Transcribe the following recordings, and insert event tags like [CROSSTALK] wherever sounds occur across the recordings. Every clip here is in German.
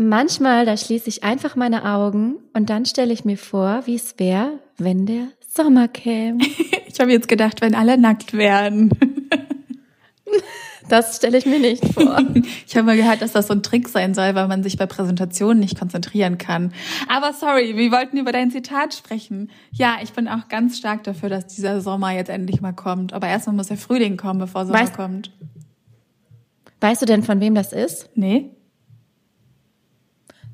Manchmal, da schließe ich einfach meine Augen und dann stelle ich mir vor, wie es wäre, wenn der Sommer käme. [LAUGHS] ich habe jetzt gedacht, wenn alle nackt wären. Das stelle ich mir nicht vor. [LAUGHS] Ich habe mal gehört, dass das so ein Trick sein soll, weil man sich bei Präsentationen nicht konzentrieren kann. Aber sorry, wir wollten über dein Zitat sprechen. Ja, ich bin auch ganz stark dafür, dass dieser Sommer jetzt endlich mal kommt. Aber erstmal muss der Frühling kommen, bevor Sommer weißt, kommt. Weißt du denn, von wem das ist? Nee.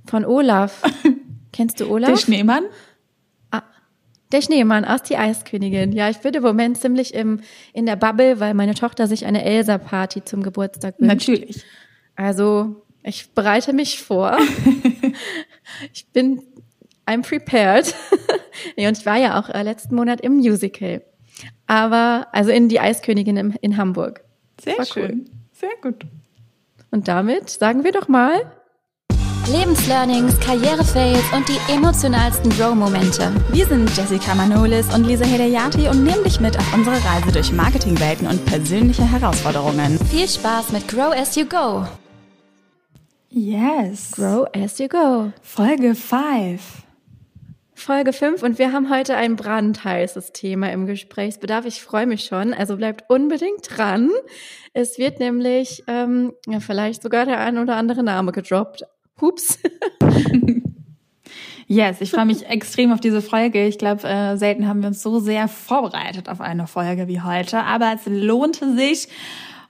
Von Olaf. [LAUGHS] Kennst du Olaf? Der Schneemann? Ah, der Schneemann aus die Eiskönigin. Ja, ich bin im Moment ziemlich im, in der Bubble, weil meine Tochter sich eine Elsa-Party zum Geburtstag wünscht. Natürlich. Also, ich bereite mich vor. [LAUGHS] ich bin, I'm prepared. [LAUGHS] nee, und ich war ja auch äh, letzten Monat im Musical. Aber, also in die Eiskönigin in, in Hamburg. Sehr schön. Cool. Sehr gut. Und damit sagen wir doch mal Lebenslearnings, Karrierefails und die emotionalsten Grow-Momente. Wir sind Jessica Manolis und Lisa Hedayati und nehmen dich mit auf unsere Reise durch Marketingwelten und persönliche Herausforderungen. Viel Spaß mit Grow as you go. Yes. Grow as you go. Folge 5. Folge 5 und wir haben heute ein brandheißes Thema im Gesprächsbedarf. Ich freue mich schon, also bleibt unbedingt dran. Es wird nämlich ähm, ja, vielleicht sogar der ein oder andere Name gedroppt. Hups. [LAUGHS] Yes, ich freue mich extrem auf diese Folge. Ich glaube, äh, selten haben wir uns so sehr vorbereitet auf eine Folge wie heute, aber es lohnte sich.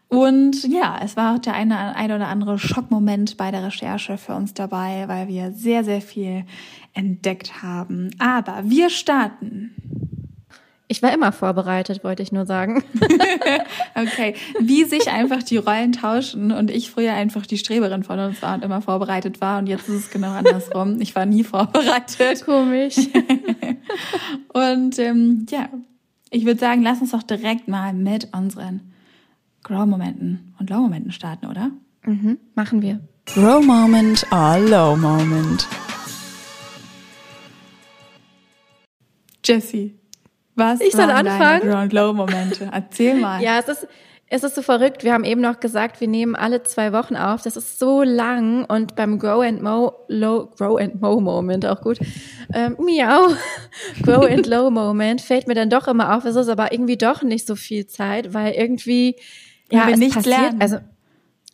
Und ja, es war auch der eine, ein oder andere Schockmoment bei der Recherche für uns dabei, weil wir sehr, sehr viel entdeckt haben. Aber wir starten ich war immer vorbereitet, wollte ich nur sagen. [LAUGHS] okay. Wie sich einfach die Rollen tauschen und ich früher einfach die Streberin von uns war und immer vorbereitet war und jetzt ist es genau andersrum. Ich war nie vorbereitet. Komisch. [LAUGHS] und ähm, ja, ich würde sagen, lass uns doch direkt mal mit unseren Grow-Momenten und Low-Momenten starten, oder? Mhm, machen wir. Grow-Moment or Low-Moment. Jessie. Was ich soll anfangen? Ground Low Momente? Erzähl mal. [LAUGHS] ja, es ist es ist so verrückt. Wir haben eben noch gesagt, wir nehmen alle zwei Wochen auf. Das ist so lang und beim Grow and Mo Low Grow and Mo Moment auch gut. Ähm, miau. [LAUGHS] Grow and Low Moment fällt mir dann doch immer auf. Es ist aber irgendwie doch nicht so viel Zeit, weil irgendwie ja, wir nichts passiert, lernen. Also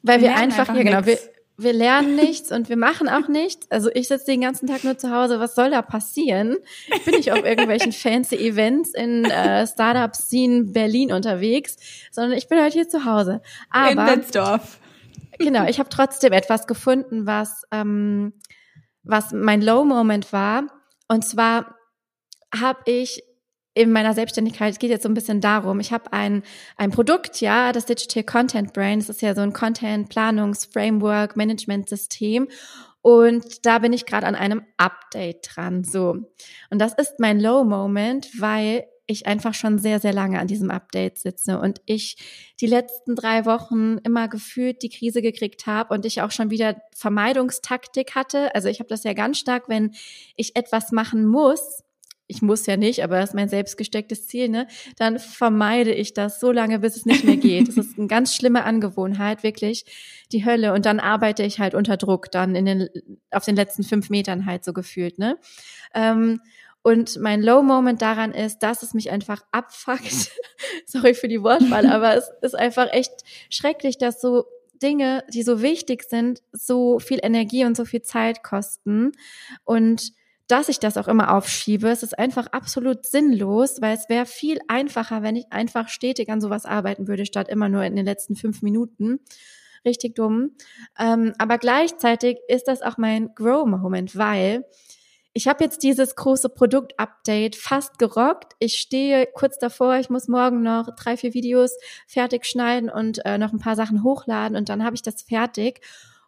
weil wir, wir einfach, einfach ja genau, wir, wir lernen nichts und wir machen auch nichts. Also ich sitze den ganzen Tag nur zu Hause. Was soll da passieren? Ich bin nicht auf irgendwelchen fancy Events in äh, Startup-Scene Berlin unterwegs, sondern ich bin halt hier zu Hause. Aber, in Betzdorf. Genau, ich habe trotzdem etwas gefunden, was, ähm, was mein Low-Moment war. Und zwar habe ich in meiner Selbstständigkeit, geht jetzt so ein bisschen darum, ich habe ein, ein Produkt, ja, das Digital Content Brain, das ist ja so ein Content-Planungs-Framework, Management-System und da bin ich gerade an einem Update dran, so. Und das ist mein Low-Moment, weil ich einfach schon sehr, sehr lange an diesem Update sitze und ich die letzten drei Wochen immer gefühlt die Krise gekriegt habe und ich auch schon wieder Vermeidungstaktik hatte. Also ich habe das ja ganz stark, wenn ich etwas machen muss, ich muss ja nicht, aber das ist mein selbstgestecktes Ziel, ne, dann vermeide ich das so lange, bis es nicht mehr geht. Das ist eine ganz schlimme Angewohnheit, wirklich die Hölle. Und dann arbeite ich halt unter Druck, dann in den, auf den letzten fünf Metern halt so gefühlt, ne. Ähm, und mein Low Moment daran ist, dass es mich einfach abfuckt. [LAUGHS] Sorry für die Wortwahl, [LAUGHS] aber es ist einfach echt schrecklich, dass so Dinge, die so wichtig sind, so viel Energie und so viel Zeit kosten. Und dass ich das auch immer aufschiebe. Es ist einfach absolut sinnlos, weil es wäre viel einfacher, wenn ich einfach stetig an sowas arbeiten würde, statt immer nur in den letzten fünf Minuten. Richtig dumm. Ähm, aber gleichzeitig ist das auch mein Grow-Moment, weil ich habe jetzt dieses große Produkt-Update fast gerockt. Ich stehe kurz davor, ich muss morgen noch drei, vier Videos fertig schneiden und äh, noch ein paar Sachen hochladen und dann habe ich das fertig.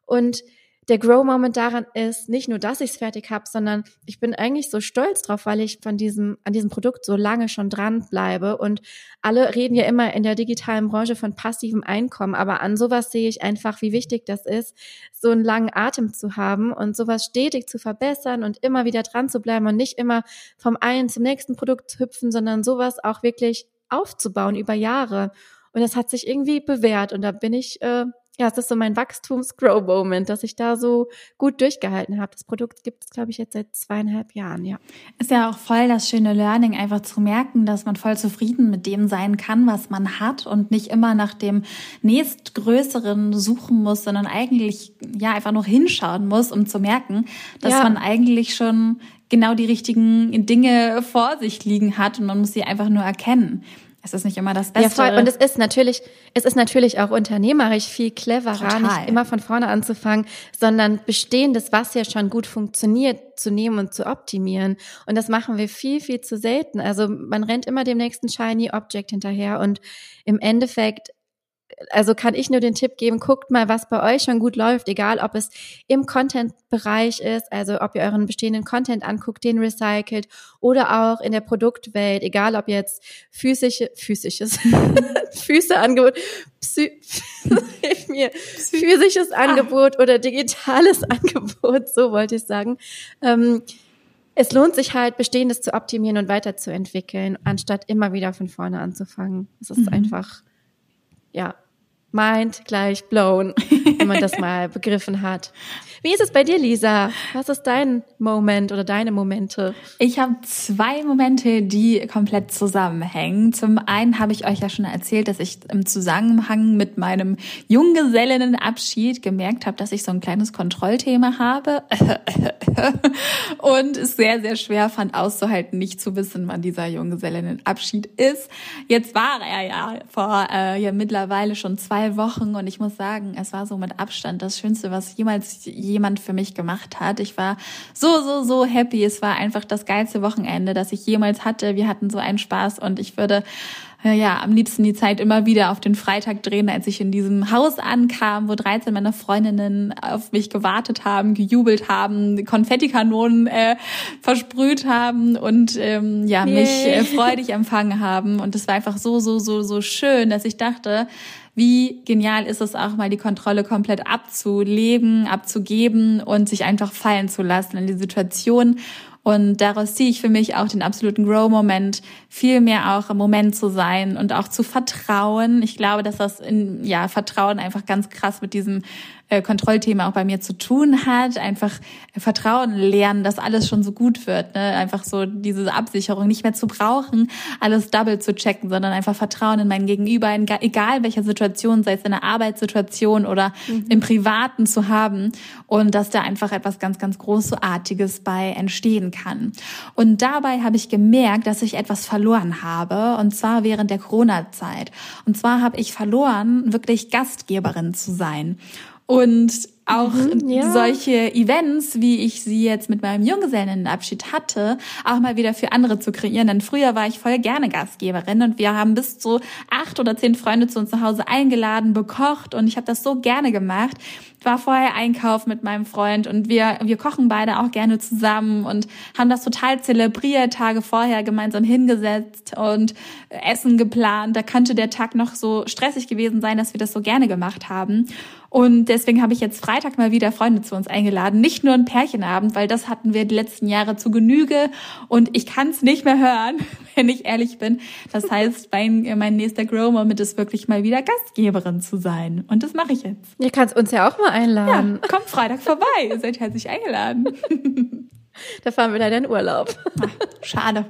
Und der Grow-Moment daran ist nicht nur, dass ich es fertig habe, sondern ich bin eigentlich so stolz drauf, weil ich von diesem, an diesem Produkt so lange schon dran bleibe. Und alle reden ja immer in der digitalen Branche von passivem Einkommen, aber an sowas sehe ich einfach, wie wichtig das ist, so einen langen Atem zu haben und sowas stetig zu verbessern und immer wieder dran zu bleiben und nicht immer vom einen zum nächsten Produkt zu hüpfen, sondern sowas auch wirklich aufzubauen über Jahre. Und das hat sich irgendwie bewährt und da bin ich äh, ja, es ist so mein Wachstums-Grow-Moment, dass ich da so gut durchgehalten habe. Das Produkt gibt es, glaube ich, jetzt seit zweieinhalb Jahren, ja. Ist ja auch voll das schöne Learning, einfach zu merken, dass man voll zufrieden mit dem sein kann, was man hat und nicht immer nach dem nächstgrößeren suchen muss, sondern eigentlich, ja, einfach nur hinschauen muss, um zu merken, dass ja. man eigentlich schon genau die richtigen Dinge vor sich liegen hat und man muss sie einfach nur erkennen. Es ist nicht immer das Beste. Ja, voll. Und es ist natürlich, es ist natürlich auch unternehmerisch viel cleverer, Total. nicht immer von vorne anzufangen, sondern bestehendes, was ja schon gut funktioniert, zu nehmen und zu optimieren. Und das machen wir viel, viel zu selten. Also man rennt immer dem nächsten shiny Object hinterher und im Endeffekt also kann ich nur den Tipp geben, guckt mal, was bei euch schon gut läuft, egal ob es im Content-Bereich ist, also ob ihr euren bestehenden Content anguckt, den recycelt oder auch in der Produktwelt, egal ob jetzt physische, physisches, [LAUGHS] Füße Angebot, Psy, [LAUGHS] mir, physisches ah. Angebot oder digitales [LAUGHS] Angebot, so wollte ich sagen. Ähm, es lohnt sich halt, Bestehendes zu optimieren und weiterzuentwickeln, anstatt immer wieder von vorne anzufangen. Es ist mhm. einfach, ja, Mind gleich blown, [LAUGHS] wenn man das mal begriffen hat. Wie ist es bei dir, Lisa? Was ist dein Moment oder deine Momente? Ich habe zwei Momente, die komplett zusammenhängen. Zum einen habe ich euch ja schon erzählt, dass ich im Zusammenhang mit meinem Junggesellinnenabschied gemerkt habe, dass ich so ein kleines Kontrollthema habe [LAUGHS] und es sehr, sehr schwer fand auszuhalten, nicht zu wissen, wann dieser Junggesellinnenabschied ist. Jetzt war er ja vor äh, ja mittlerweile schon zwei Wochen und ich muss sagen, es war so mit Abstand das Schönste, was jemals jemand für mich gemacht hat. Ich war so, so, so happy. Es war einfach das geilste Wochenende, das ich jemals hatte. Wir hatten so einen Spaß und ich würde ja, am liebsten die Zeit immer wieder auf den Freitag drehen, als ich in diesem Haus ankam, wo 13 meiner Freundinnen auf mich gewartet haben, gejubelt haben, Konfettikanonen äh, versprüht haben und ähm, ja, yeah. mich äh, freudig empfangen haben. Und es war einfach so, so, so, so schön, dass ich dachte, wie genial ist es auch mal die Kontrolle komplett abzulegen, abzugeben und sich einfach fallen zu lassen in die Situation und daraus ziehe ich für mich auch den absoluten Grow-Moment, viel mehr auch im Moment zu sein und auch zu vertrauen. Ich glaube, dass das in, ja, Vertrauen einfach ganz krass mit diesem äh, Kontrollthema auch bei mir zu tun hat. Einfach Vertrauen lernen, dass alles schon so gut wird. Ne? Einfach so diese Absicherung nicht mehr zu brauchen, alles double zu checken, sondern einfach Vertrauen in mein Gegenüber, in, egal welcher Situation, sei es in einer Arbeitssituation oder mhm. im Privaten zu haben. Und dass da einfach etwas ganz, ganz Großartiges bei entstehen kann. Und dabei habe ich gemerkt, dass ich etwas verloren habe. Und zwar während der Corona-Zeit. Und zwar habe ich verloren, wirklich Gastgeberin zu sein. Und auch mhm, ja. solche Events, wie ich sie jetzt mit meinem Junggesellenabschied hatte, auch mal wieder für andere zu kreieren. Denn früher war ich voll gerne Gastgeberin und wir haben bis zu acht oder zehn Freunde zu uns nach Hause eingeladen, bekocht und ich habe das so gerne gemacht. Ich war vorher einkaufen mit meinem Freund und wir, wir kochen beide auch gerne zusammen und haben das total zelebriert, Tage vorher gemeinsam hingesetzt und Essen geplant. Da könnte der Tag noch so stressig gewesen sein, dass wir das so gerne gemacht haben. Und deswegen habe ich jetzt Freitag mal wieder Freunde zu uns eingeladen. Nicht nur ein Pärchenabend, weil das hatten wir die letzten Jahre zu Genüge. Und ich kann es nicht mehr hören, [LAUGHS] wenn ich ehrlich bin. Das heißt, mein, mein nächster Grow-Moment ist wirklich mal wieder Gastgeberin zu sein. Und das mache ich jetzt. Ihr kannst uns ja auch mal einladen. Ja, kommt Freitag vorbei. Ihr seid herzlich eingeladen. [LAUGHS] Da fahren wir leider in Urlaub. Ach, schade.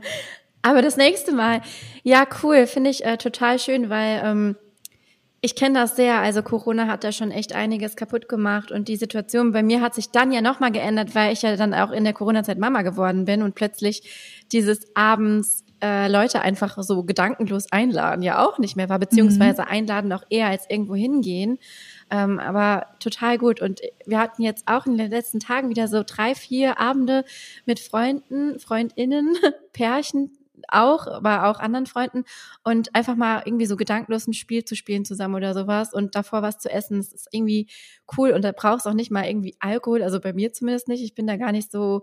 Aber das nächste Mal, ja, cool, finde ich äh, total schön, weil ähm, ich kenne das sehr. Also Corona hat da schon echt einiges kaputt gemacht und die Situation bei mir hat sich dann ja nochmal geändert, weil ich ja dann auch in der Corona-Zeit Mama geworden bin und plötzlich dieses abends äh, Leute einfach so gedankenlos einladen ja auch nicht mehr war, beziehungsweise mhm. einladen auch eher als irgendwo hingehen. Ähm, aber total gut. Und wir hatten jetzt auch in den letzten Tagen wieder so drei, vier Abende mit Freunden, Freundinnen, [LAUGHS] Pärchen, auch, aber auch anderen Freunden und einfach mal irgendwie so gedankenlos ein Spiel zu spielen zusammen oder sowas und davor was zu essen, das ist irgendwie cool und da brauchst auch nicht mal irgendwie Alkohol, also bei mir zumindest nicht. Ich bin da gar nicht so,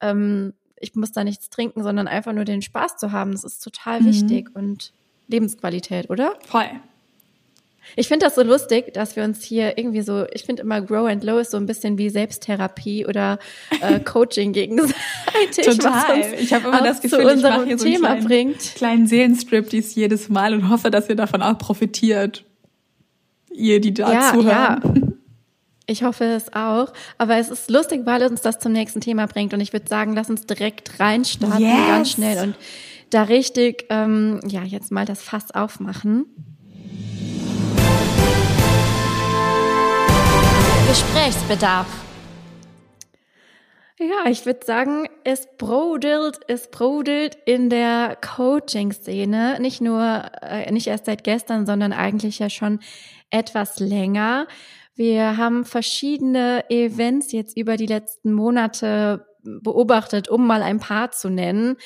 ähm, ich muss da nichts trinken, sondern einfach nur den Spaß zu haben. Das ist total mhm. wichtig und Lebensqualität, oder? Voll. Ich finde das so lustig, dass wir uns hier irgendwie so, ich finde immer Grow and Low ist so ein bisschen wie Selbsttherapie oder äh, [LAUGHS] Coaching gegenseitig. Total. Ich habe immer das Gefühl, ich mache hier so Thema einen kleinen, kleinen Seelenstrip dies jedes Mal und hoffe, dass ihr davon auch profitiert. ihr, die da ja, zuhören. Ja. [LAUGHS] Ich hoffe es auch. Aber es ist lustig, weil uns das zum nächsten Thema bringt. Und ich würde sagen, lass uns direkt reinstarten, yes. ganz schnell und da richtig, ähm, ja, jetzt mal das Fass aufmachen. Gesprächsbedarf. Ja, ich würde sagen, es brodelt, es brodelt in der Coaching-Szene. Nicht nur, äh, nicht erst seit gestern, sondern eigentlich ja schon etwas länger. Wir haben verschiedene Events jetzt über die letzten Monate beobachtet, um mal ein paar zu nennen.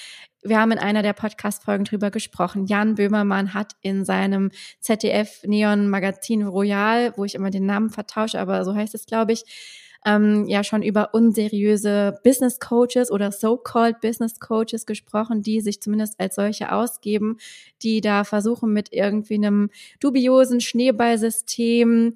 Wir haben in einer der Podcast-Folgen drüber gesprochen. Jan Böhmermann hat in seinem ZDF Neon Magazin Royal, wo ich immer den Namen vertausche, aber so heißt es, glaube ich, ähm, ja schon über unseriöse Business Coaches oder so-called Business Coaches gesprochen, die sich zumindest als solche ausgeben, die da versuchen mit irgendwie einem dubiosen Schneeballsystem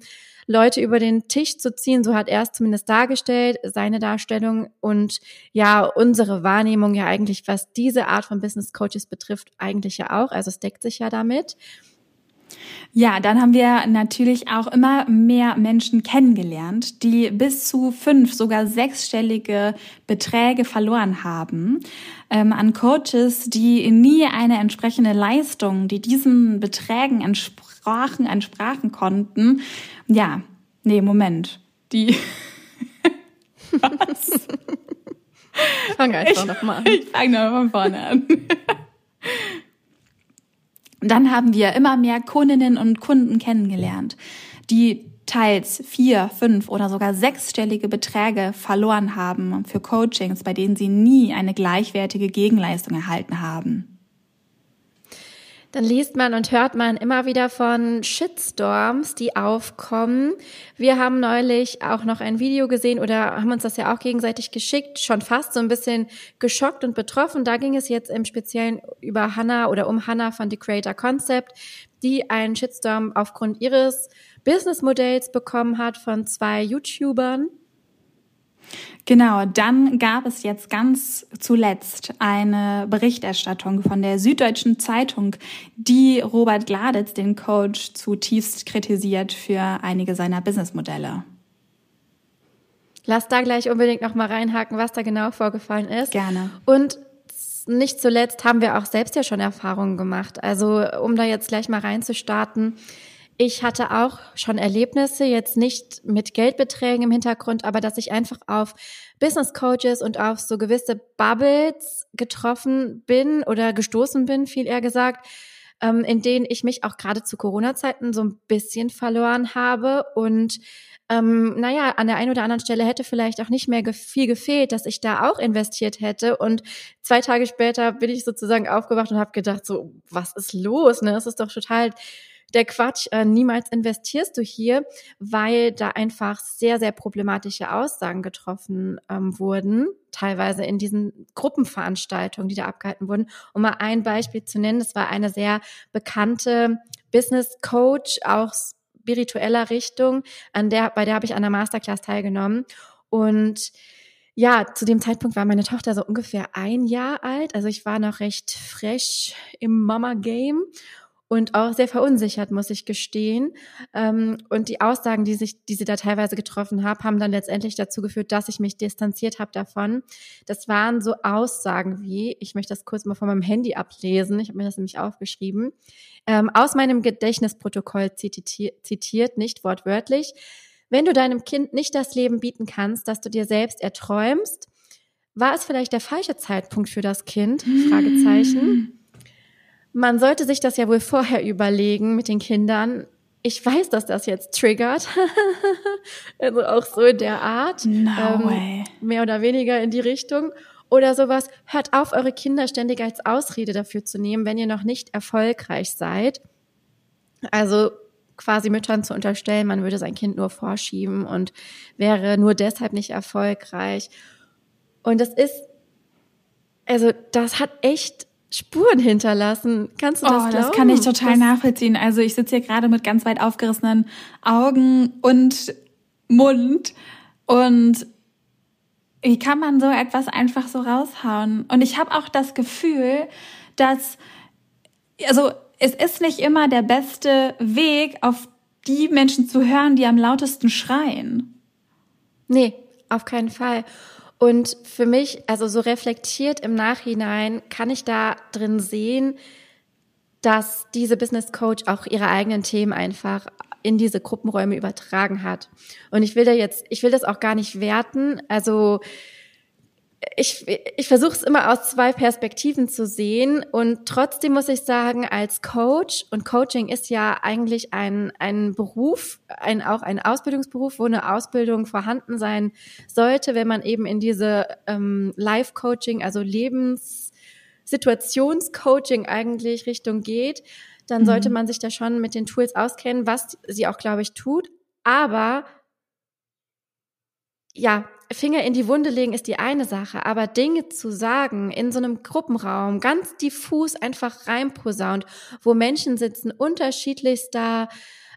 Leute über den Tisch zu ziehen. So hat er es zumindest dargestellt, seine Darstellung und ja, unsere Wahrnehmung ja eigentlich, was diese Art von Business Coaches betrifft, eigentlich ja auch. Also es deckt sich ja damit. Ja, dann haben wir natürlich auch immer mehr Menschen kennengelernt, die bis zu fünf, sogar sechsstellige Beträge verloren haben ähm, an Coaches, die nie eine entsprechende Leistung, die diesen Beträgen entsprachen, entsprachen konnten. Ja, nee, Moment. Die. [LAUGHS] Was? Fang einfach nochmal an. Ich fange nochmal von vorne an. [LAUGHS] Dann haben wir immer mehr Kundinnen und Kunden kennengelernt, die teils vier, fünf oder sogar sechsstellige Beträge verloren haben für Coachings, bei denen sie nie eine gleichwertige Gegenleistung erhalten haben. Dann liest man und hört man immer wieder von Shitstorms, die aufkommen. Wir haben neulich auch noch ein Video gesehen oder haben uns das ja auch gegenseitig geschickt, schon fast so ein bisschen geschockt und betroffen. Da ging es jetzt im Speziellen über Hannah oder um Hannah von The Creator Concept, die einen Shitstorm aufgrund ihres Businessmodells bekommen hat von zwei YouTubern. Genau, dann gab es jetzt ganz zuletzt eine Berichterstattung von der Süddeutschen Zeitung, die Robert Gladitz, den Coach, zutiefst kritisiert für einige seiner Businessmodelle. Lass da gleich unbedingt noch mal reinhaken, was da genau vorgefallen ist. Gerne. Und nicht zuletzt haben wir auch selbst ja schon Erfahrungen gemacht. Also um da jetzt gleich mal reinzustarten, ich hatte auch schon Erlebnisse, jetzt nicht mit Geldbeträgen im Hintergrund, aber dass ich einfach auf Business Coaches und auf so gewisse Bubbles getroffen bin oder gestoßen bin, viel eher gesagt, ähm, in denen ich mich auch gerade zu Corona-Zeiten so ein bisschen verloren habe und ähm, naja, an der einen oder anderen Stelle hätte vielleicht auch nicht mehr ge viel gefehlt, dass ich da auch investiert hätte. Und zwei Tage später bin ich sozusagen aufgewacht und habe gedacht, so, was ist los? Ne? Es ist doch total der Quatsch, äh, niemals investierst du hier, weil da einfach sehr, sehr problematische Aussagen getroffen ähm, wurden, teilweise in diesen Gruppenveranstaltungen, die da abgehalten wurden. Um mal ein Beispiel zu nennen, das war eine sehr bekannte Business Coach, auch spiritueller Richtung, an der, bei der habe ich an der Masterclass teilgenommen. Und ja, zu dem Zeitpunkt war meine Tochter so ungefähr ein Jahr alt. Also ich war noch recht fresh im Mama-Game und auch sehr verunsichert, muss ich gestehen. Ähm, und die Aussagen, die, sich, die sie da teilweise getroffen haben, haben dann letztendlich dazu geführt, dass ich mich distanziert habe davon. Das waren so Aussagen wie, ich möchte das kurz mal von meinem Handy ablesen, ich habe mir das nämlich aufgeschrieben, ähm, aus meinem Gedächtnisprotokoll zitiert, zitiert, nicht wortwörtlich. Wenn du deinem Kind nicht das Leben bieten kannst, das du dir selbst erträumst, war es vielleicht der falsche Zeitpunkt für das Kind? Fragezeichen. Man sollte sich das ja wohl vorher überlegen mit den Kindern. Ich weiß, dass das jetzt triggert. [LAUGHS] also auch so in der Art. No ähm, mehr oder weniger in die Richtung. Oder sowas. Hört auf, eure Kinder ständig als Ausrede dafür zu nehmen, wenn ihr noch nicht erfolgreich seid. Also quasi Müttern zu unterstellen, man würde sein Kind nur vorschieben und wäre nur deshalb nicht erfolgreich. Und das ist, also das hat echt Spuren hinterlassen. Kannst du das oh, glauben? Das kann ich total das nachvollziehen. Also ich sitze hier gerade mit ganz weit aufgerissenen Augen und Mund und wie kann man so etwas einfach so raushauen? Und ich habe auch das Gefühl, dass also es ist nicht immer der beste Weg, auf die Menschen zu hören, die am lautesten schreien. Nee, auf keinen Fall. Und für mich, also so reflektiert im Nachhinein, kann ich da drin sehen, dass diese Business Coach auch ihre eigenen Themen einfach in diese Gruppenräume übertragen hat. Und ich will da jetzt, ich will das auch gar nicht werten. Also ich, ich versuche es immer aus zwei Perspektiven zu sehen und trotzdem muss ich sagen, als Coach und Coaching ist ja eigentlich ein, ein Beruf, ein, auch ein Ausbildungsberuf, wo eine Ausbildung vorhanden sein sollte, wenn man eben in diese ähm, Life-Coaching, also Lebenssituationscoaching eigentlich Richtung geht, dann mhm. sollte man sich da schon mit den Tools auskennen, was sie auch, glaube ich, tut. Aber ja, Finger in die Wunde legen ist die eine Sache, aber Dinge zu sagen in so einem Gruppenraum, ganz diffus einfach reinposaunt, wo Menschen sitzen, unterschiedlichster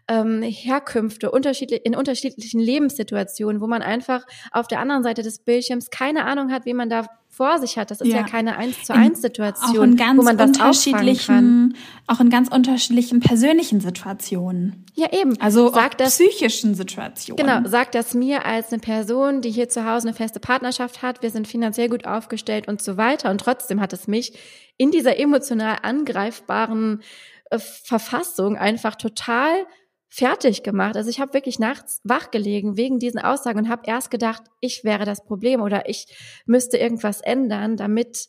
ähm, Herkünfte, unterschiedlich, in unterschiedlichen Lebenssituationen, wo man einfach auf der anderen Seite des Bildschirms keine Ahnung hat, wie man da vor sich hat. Das ist ja, ja keine eins zu eins Situation, wo man das unterschiedlichen, auch in ganz unterschiedlichen persönlichen Situationen. Ja, eben. Also sagt das, psychischen Situationen. Genau, sagt das mir als eine Person, die hier zu Hause eine feste Partnerschaft hat, wir sind finanziell gut aufgestellt und so weiter. Und trotzdem hat es mich in dieser emotional angreifbaren äh, Verfassung einfach total fertig gemacht. Also ich habe wirklich nachts wach gelegen wegen diesen Aussagen und habe erst gedacht, ich wäre das Problem oder ich müsste irgendwas ändern, damit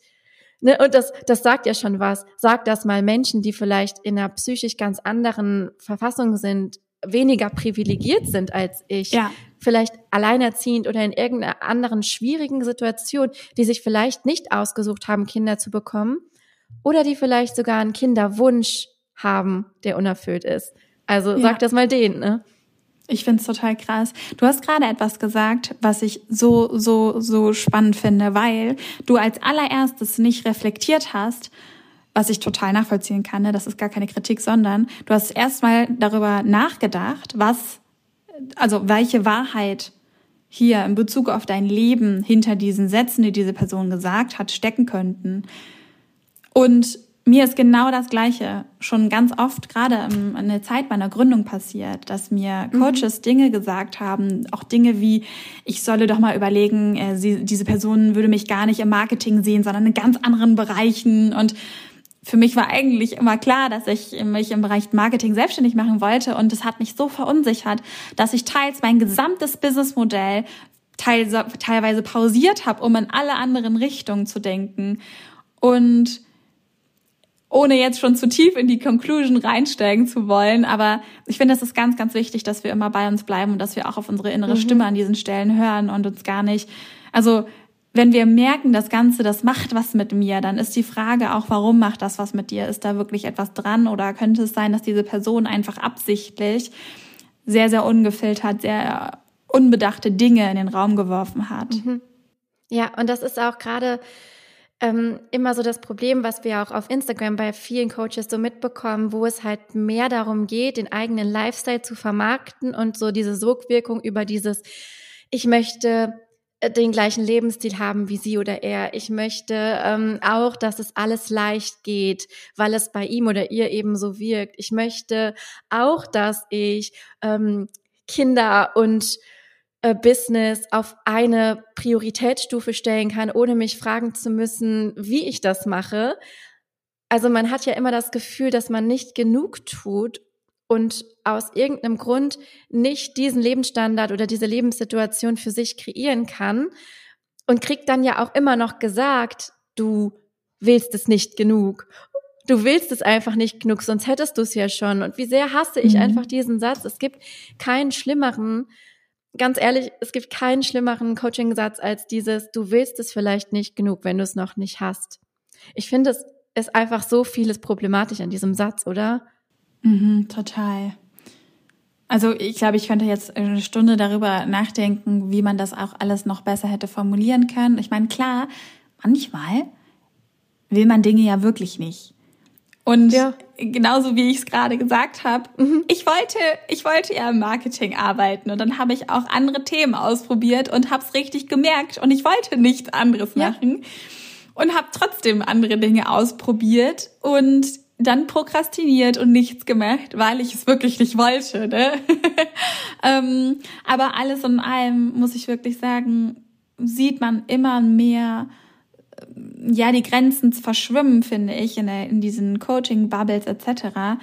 ne, und das das sagt ja schon was. Sagt das mal Menschen, die vielleicht in einer psychisch ganz anderen Verfassung sind, weniger privilegiert sind als ich, ja. vielleicht alleinerziehend oder in irgendeiner anderen schwierigen Situation, die sich vielleicht nicht ausgesucht haben, Kinder zu bekommen oder die vielleicht sogar einen Kinderwunsch haben, der unerfüllt ist. Also sag das mal denen, ne? Ich find's total krass. Du hast gerade etwas gesagt, was ich so, so, so spannend finde, weil du als allererstes nicht reflektiert hast, was ich total nachvollziehen kann, ne? das ist gar keine Kritik, sondern du hast erstmal darüber nachgedacht, was, also welche Wahrheit hier in Bezug auf dein Leben hinter diesen Sätzen, die diese Person gesagt hat, stecken könnten. Und mir ist genau das Gleiche schon ganz oft gerade in der Zeit meiner Gründung passiert, dass mir mhm. Coaches mhm. Dinge gesagt haben, auch Dinge wie, ich solle doch mal überlegen, äh, sie, diese Person würde mich gar nicht im Marketing sehen, sondern in ganz anderen Bereichen. Und für mich war eigentlich immer klar, dass ich mich im Bereich Marketing selbstständig machen wollte. Und es hat mich so verunsichert, dass ich teils mein gesamtes Businessmodell teilweise pausiert habe, um in alle anderen Richtungen zu denken. Und ohne jetzt schon zu tief in die Conclusion reinsteigen zu wollen. Aber ich finde, es ist ganz, ganz wichtig, dass wir immer bei uns bleiben und dass wir auch auf unsere innere mhm. Stimme an diesen Stellen hören und uns gar nicht, also wenn wir merken, das Ganze, das macht was mit mir, dann ist die Frage auch, warum macht das was mit dir? Ist da wirklich etwas dran oder könnte es sein, dass diese Person einfach absichtlich sehr, sehr ungefiltert, sehr unbedachte Dinge in den Raum geworfen hat? Mhm. Ja, und das ist auch gerade ähm, immer so das Problem, was wir auch auf Instagram bei vielen Coaches so mitbekommen, wo es halt mehr darum geht, den eigenen Lifestyle zu vermarkten und so diese Sogwirkung über dieses, ich möchte äh, den gleichen Lebensstil haben wie sie oder er. Ich möchte ähm, auch, dass es alles leicht geht, weil es bei ihm oder ihr eben so wirkt. Ich möchte auch, dass ich ähm, Kinder und Business auf eine Prioritätsstufe stellen kann, ohne mich fragen zu müssen, wie ich das mache. Also man hat ja immer das Gefühl, dass man nicht genug tut und aus irgendeinem Grund nicht diesen Lebensstandard oder diese Lebenssituation für sich kreieren kann und kriegt dann ja auch immer noch gesagt, du willst es nicht genug. Du willst es einfach nicht genug, sonst hättest du es ja schon. Und wie sehr hasse ich mhm. einfach diesen Satz. Es gibt keinen schlimmeren ganz ehrlich, es gibt keinen schlimmeren Coaching-Satz als dieses, du willst es vielleicht nicht genug, wenn du es noch nicht hast. Ich finde, es ist einfach so vieles problematisch an diesem Satz, oder? Mhm, total. Also ich glaube, ich könnte jetzt eine Stunde darüber nachdenken, wie man das auch alles noch besser hätte formulieren können. Ich meine, klar, manchmal will man Dinge ja wirklich nicht. Und ja. genauso wie ich es gerade gesagt habe, mhm. ich wollte, ich wollte ja im Marketing arbeiten und dann habe ich auch andere Themen ausprobiert und habe es richtig gemerkt und ich wollte nichts anderes ja. machen und habe trotzdem andere Dinge ausprobiert und dann prokrastiniert und nichts gemacht, weil ich es wirklich nicht wollte. Ne? [LAUGHS] ähm, aber alles in allem muss ich wirklich sagen, sieht man immer mehr ja die Grenzen verschwimmen, finde ich, in, der, in diesen Coaching-Bubbles etc.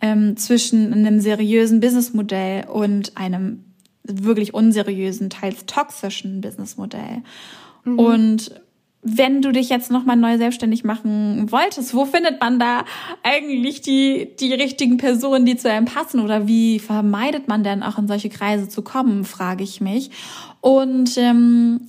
Ähm, zwischen einem seriösen Businessmodell und einem wirklich unseriösen, teils toxischen Businessmodell. Mhm. Und wenn du dich jetzt nochmal neu selbstständig machen wolltest, wo findet man da eigentlich die, die richtigen Personen, die zu einem passen? Oder wie vermeidet man denn auch in solche Kreise zu kommen, frage ich mich. Und ähm,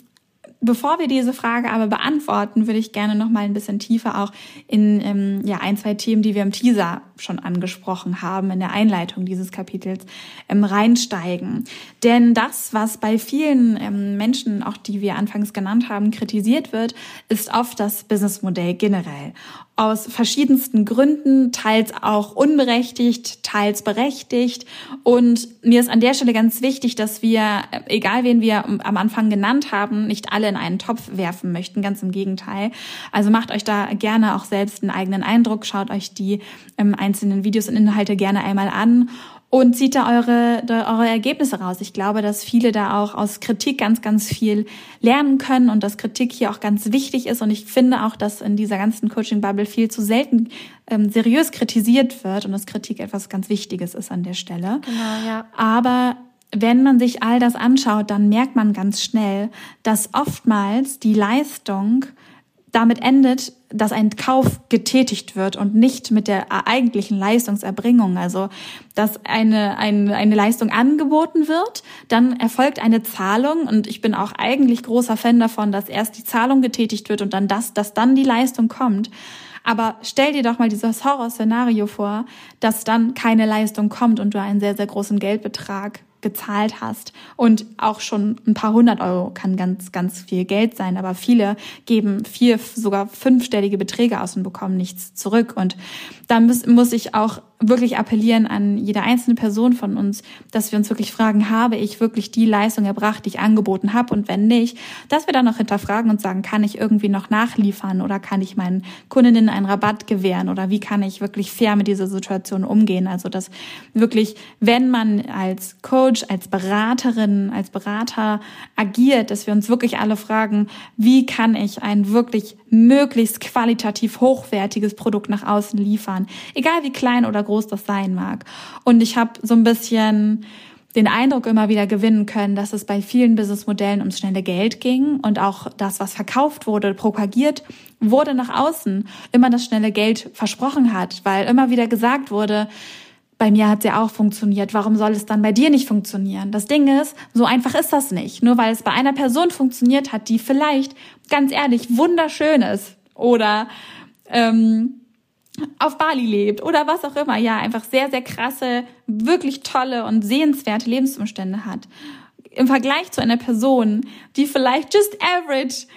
Bevor wir diese Frage aber beantworten, würde ich gerne noch mal ein bisschen tiefer auch in ähm, ja ein zwei Themen, die wir im Teaser schon angesprochen haben in der Einleitung dieses Kapitels ähm, reinsteigen. Denn das, was bei vielen ähm, Menschen, auch die wir anfangs genannt haben, kritisiert wird, ist oft das Businessmodell generell aus verschiedensten Gründen, teils auch unberechtigt, teils berechtigt. Und mir ist an der Stelle ganz wichtig, dass wir, egal wen wir am Anfang genannt haben, nicht alle in einen Topf werfen möchten, ganz im Gegenteil. Also macht euch da gerne auch selbst einen eigenen Eindruck, schaut euch die ähm, einzelnen Videos und Inhalte gerne einmal an und zieht da eure, da eure Ergebnisse raus. Ich glaube, dass viele da auch aus Kritik ganz, ganz viel lernen können und dass Kritik hier auch ganz wichtig ist. Und ich finde auch, dass in dieser ganzen Coaching-Bubble viel zu selten ähm, seriös kritisiert wird und dass Kritik etwas ganz Wichtiges ist an der Stelle. Genau, ja. Aber wenn man sich all das anschaut, dann merkt man ganz schnell, dass oftmals die Leistung damit endet, dass ein Kauf getätigt wird und nicht mit der eigentlichen Leistungserbringung. Also, dass eine, eine, eine Leistung angeboten wird, dann erfolgt eine Zahlung und ich bin auch eigentlich großer Fan davon, dass erst die Zahlung getätigt wird und dann das, dass dann die Leistung kommt. Aber stell dir doch mal dieses Horrorszenario vor, dass dann keine Leistung kommt und du einen sehr, sehr großen Geldbetrag gezahlt hast. Und auch schon ein paar hundert Euro kann ganz, ganz viel Geld sein. Aber viele geben vier, sogar fünfstellige Beträge aus und bekommen nichts zurück. Und da muss, muss ich auch wirklich appellieren an jede einzelne Person von uns, dass wir uns wirklich fragen, habe ich wirklich die Leistung erbracht, die ich angeboten habe? Und wenn nicht, dass wir dann noch hinterfragen und sagen, kann ich irgendwie noch nachliefern oder kann ich meinen Kundinnen einen Rabatt gewähren oder wie kann ich wirklich fair mit dieser Situation umgehen? Also, dass wirklich, wenn man als Coach, als Beraterin, als Berater agiert, dass wir uns wirklich alle fragen, wie kann ich ein wirklich möglichst qualitativ hochwertiges Produkt nach außen liefern? Egal wie klein oder groß groß das sein mag. Und ich habe so ein bisschen den Eindruck immer wieder gewinnen können, dass es bei vielen Businessmodellen ums schnelle Geld ging und auch das, was verkauft wurde, propagiert wurde nach außen, immer das schnelle Geld versprochen hat, weil immer wieder gesagt wurde, bei mir hat es ja auch funktioniert, warum soll es dann bei dir nicht funktionieren? Das Ding ist, so einfach ist das nicht. Nur weil es bei einer Person funktioniert hat, die vielleicht, ganz ehrlich, wunderschön ist oder ähm, auf Bali lebt oder was auch immer, ja, einfach sehr, sehr krasse, wirklich tolle und sehenswerte Lebensumstände hat. Im Vergleich zu einer Person, die vielleicht just average,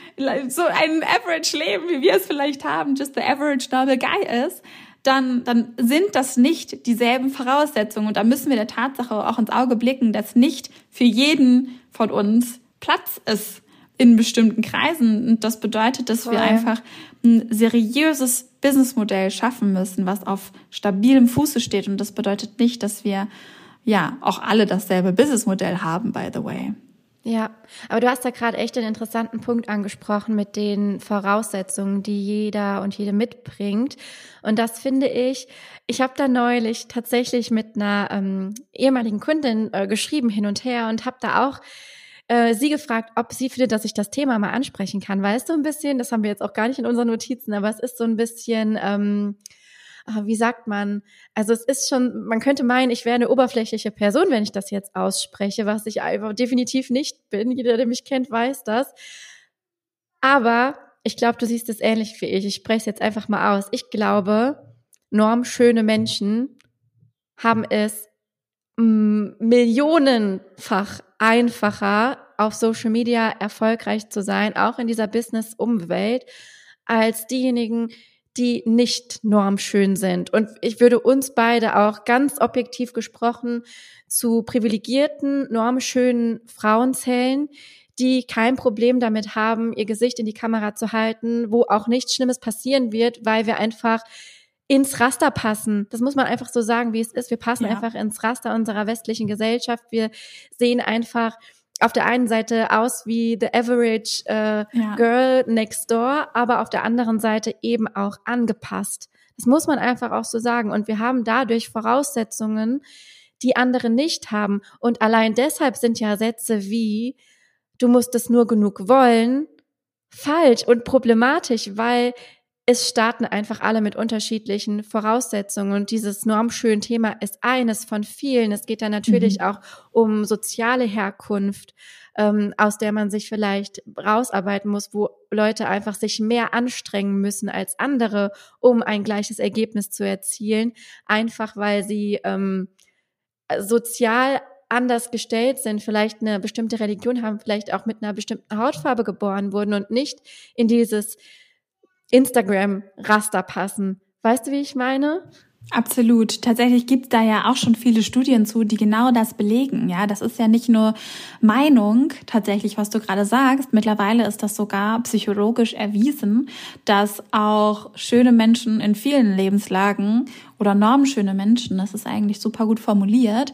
so ein average Leben, wie wir es vielleicht haben, just the average normal guy ist, dann, dann sind das nicht dieselben Voraussetzungen. Und da müssen wir der Tatsache auch ins Auge blicken, dass nicht für jeden von uns Platz ist in bestimmten Kreisen. Und das bedeutet, dass Voll. wir einfach ein seriöses Businessmodell schaffen müssen, was auf stabilem Fuße steht. Und das bedeutet nicht, dass wir ja auch alle dasselbe Businessmodell haben, by the way. Ja, aber du hast da gerade echt einen interessanten Punkt angesprochen mit den Voraussetzungen, die jeder und jede mitbringt. Und das finde ich, ich habe da neulich tatsächlich mit einer ähm, ehemaligen Kundin äh, geschrieben hin und her und habe da auch äh, sie gefragt, ob sie findet, dass ich das Thema mal ansprechen kann. Weißt du ein bisschen, das haben wir jetzt auch gar nicht in unseren Notizen, aber es ist so ein bisschen, ähm, ah, wie sagt man? Also es ist schon, man könnte meinen, ich wäre eine oberflächliche Person, wenn ich das jetzt ausspreche, was ich einfach definitiv nicht bin. Jeder, der mich kennt, weiß das. Aber ich glaube, du siehst es ähnlich wie ich. Ich spreche es jetzt einfach mal aus. Ich glaube, normschöne Menschen haben es millionenfach einfacher, auf Social Media erfolgreich zu sein, auch in dieser Business-Umwelt, als diejenigen, die nicht normschön sind. Und ich würde uns beide auch ganz objektiv gesprochen zu privilegierten, normschönen Frauen zählen, die kein Problem damit haben, ihr Gesicht in die Kamera zu halten, wo auch nichts Schlimmes passieren wird, weil wir einfach ins Raster passen. Das muss man einfach so sagen, wie es ist. Wir passen ja. einfach ins Raster unserer westlichen Gesellschaft. Wir sehen einfach auf der einen Seite aus wie the average äh, ja. girl next door, aber auf der anderen Seite eben auch angepasst. Das muss man einfach auch so sagen. Und wir haben dadurch Voraussetzungen, die andere nicht haben. Und allein deshalb sind ja Sätze wie, du musst es nur genug wollen, falsch und problematisch, weil es starten einfach alle mit unterschiedlichen Voraussetzungen und dieses normschön Thema ist eines von vielen. Es geht dann natürlich mhm. auch um soziale Herkunft, ähm, aus der man sich vielleicht rausarbeiten muss, wo Leute einfach sich mehr anstrengen müssen als andere, um ein gleiches Ergebnis zu erzielen, einfach weil sie ähm, sozial anders gestellt sind, vielleicht eine bestimmte Religion haben, vielleicht auch mit einer bestimmten Hautfarbe geboren wurden und nicht in dieses Instagram-Raster passen. Weißt du, wie ich meine? Absolut. Tatsächlich gibt da ja auch schon viele Studien zu, die genau das belegen. Ja, das ist ja nicht nur Meinung, tatsächlich, was du gerade sagst. Mittlerweile ist das sogar psychologisch erwiesen, dass auch schöne Menschen in vielen Lebenslagen oder normschöne Menschen, das ist eigentlich super gut formuliert,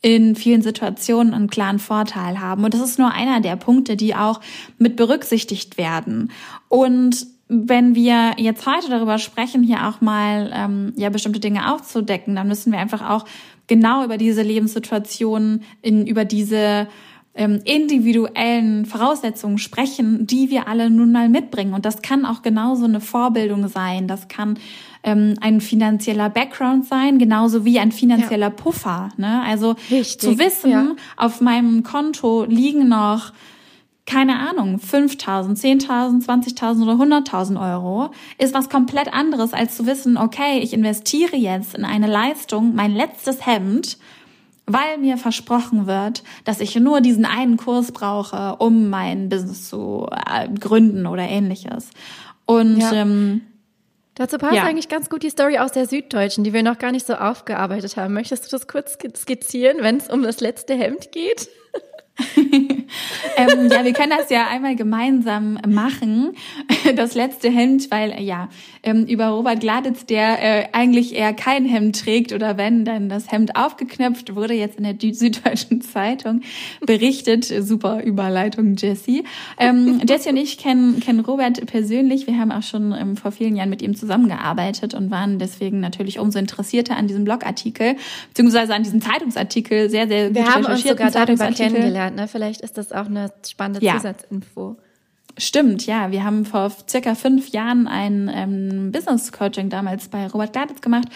in vielen Situationen einen klaren Vorteil haben. Und das ist nur einer der Punkte, die auch mit berücksichtigt werden. Und wenn wir jetzt heute darüber sprechen, hier auch mal ähm, ja bestimmte Dinge aufzudecken, dann müssen wir einfach auch genau über diese Lebenssituationen, in, über diese ähm, individuellen Voraussetzungen sprechen, die wir alle nun mal mitbringen. Und das kann auch genauso eine Vorbildung sein. Das kann ähm, ein finanzieller Background sein, genauso wie ein finanzieller ja. Puffer. Ne? Also Richtig, zu wissen, ja. auf meinem Konto liegen noch keine Ahnung, 5.000, 10.000, 20.000 oder 100.000 Euro, ist was komplett anderes, als zu wissen, okay, ich investiere jetzt in eine Leistung, mein letztes Hemd, weil mir versprochen wird, dass ich nur diesen einen Kurs brauche, um mein Business zu äh, gründen oder ähnliches. Und ja. ähm, Dazu passt ja. eigentlich ganz gut die Story aus der Süddeutschen, die wir noch gar nicht so aufgearbeitet haben. Möchtest du das kurz skizzieren, wenn es um das letzte Hemd geht? [LAUGHS] ähm, ja, wir können das ja einmal gemeinsam machen. [LAUGHS] Das letzte Hemd, weil ja ähm, über Robert Gladitz, der äh, eigentlich eher kein Hemd trägt oder wenn, dann das Hemd aufgeknöpft wurde jetzt in der [LAUGHS] Süddeutschen Zeitung berichtet. Super Überleitung, Jessie. Ähm, Jessie und ich kennen kennen Robert persönlich. Wir haben auch schon ähm, vor vielen Jahren mit ihm zusammengearbeitet und waren deswegen natürlich umso interessierter an diesem Blogartikel beziehungsweise an diesem Zeitungsartikel sehr sehr gut Wir haben uns sogar kennengelernt. Ne? Vielleicht ist das auch eine spannende ja. Zusatzinfo. Stimmt, ja. Wir haben vor circa fünf Jahren ein ähm, Business Coaching damals bei Robert Gladitz gemacht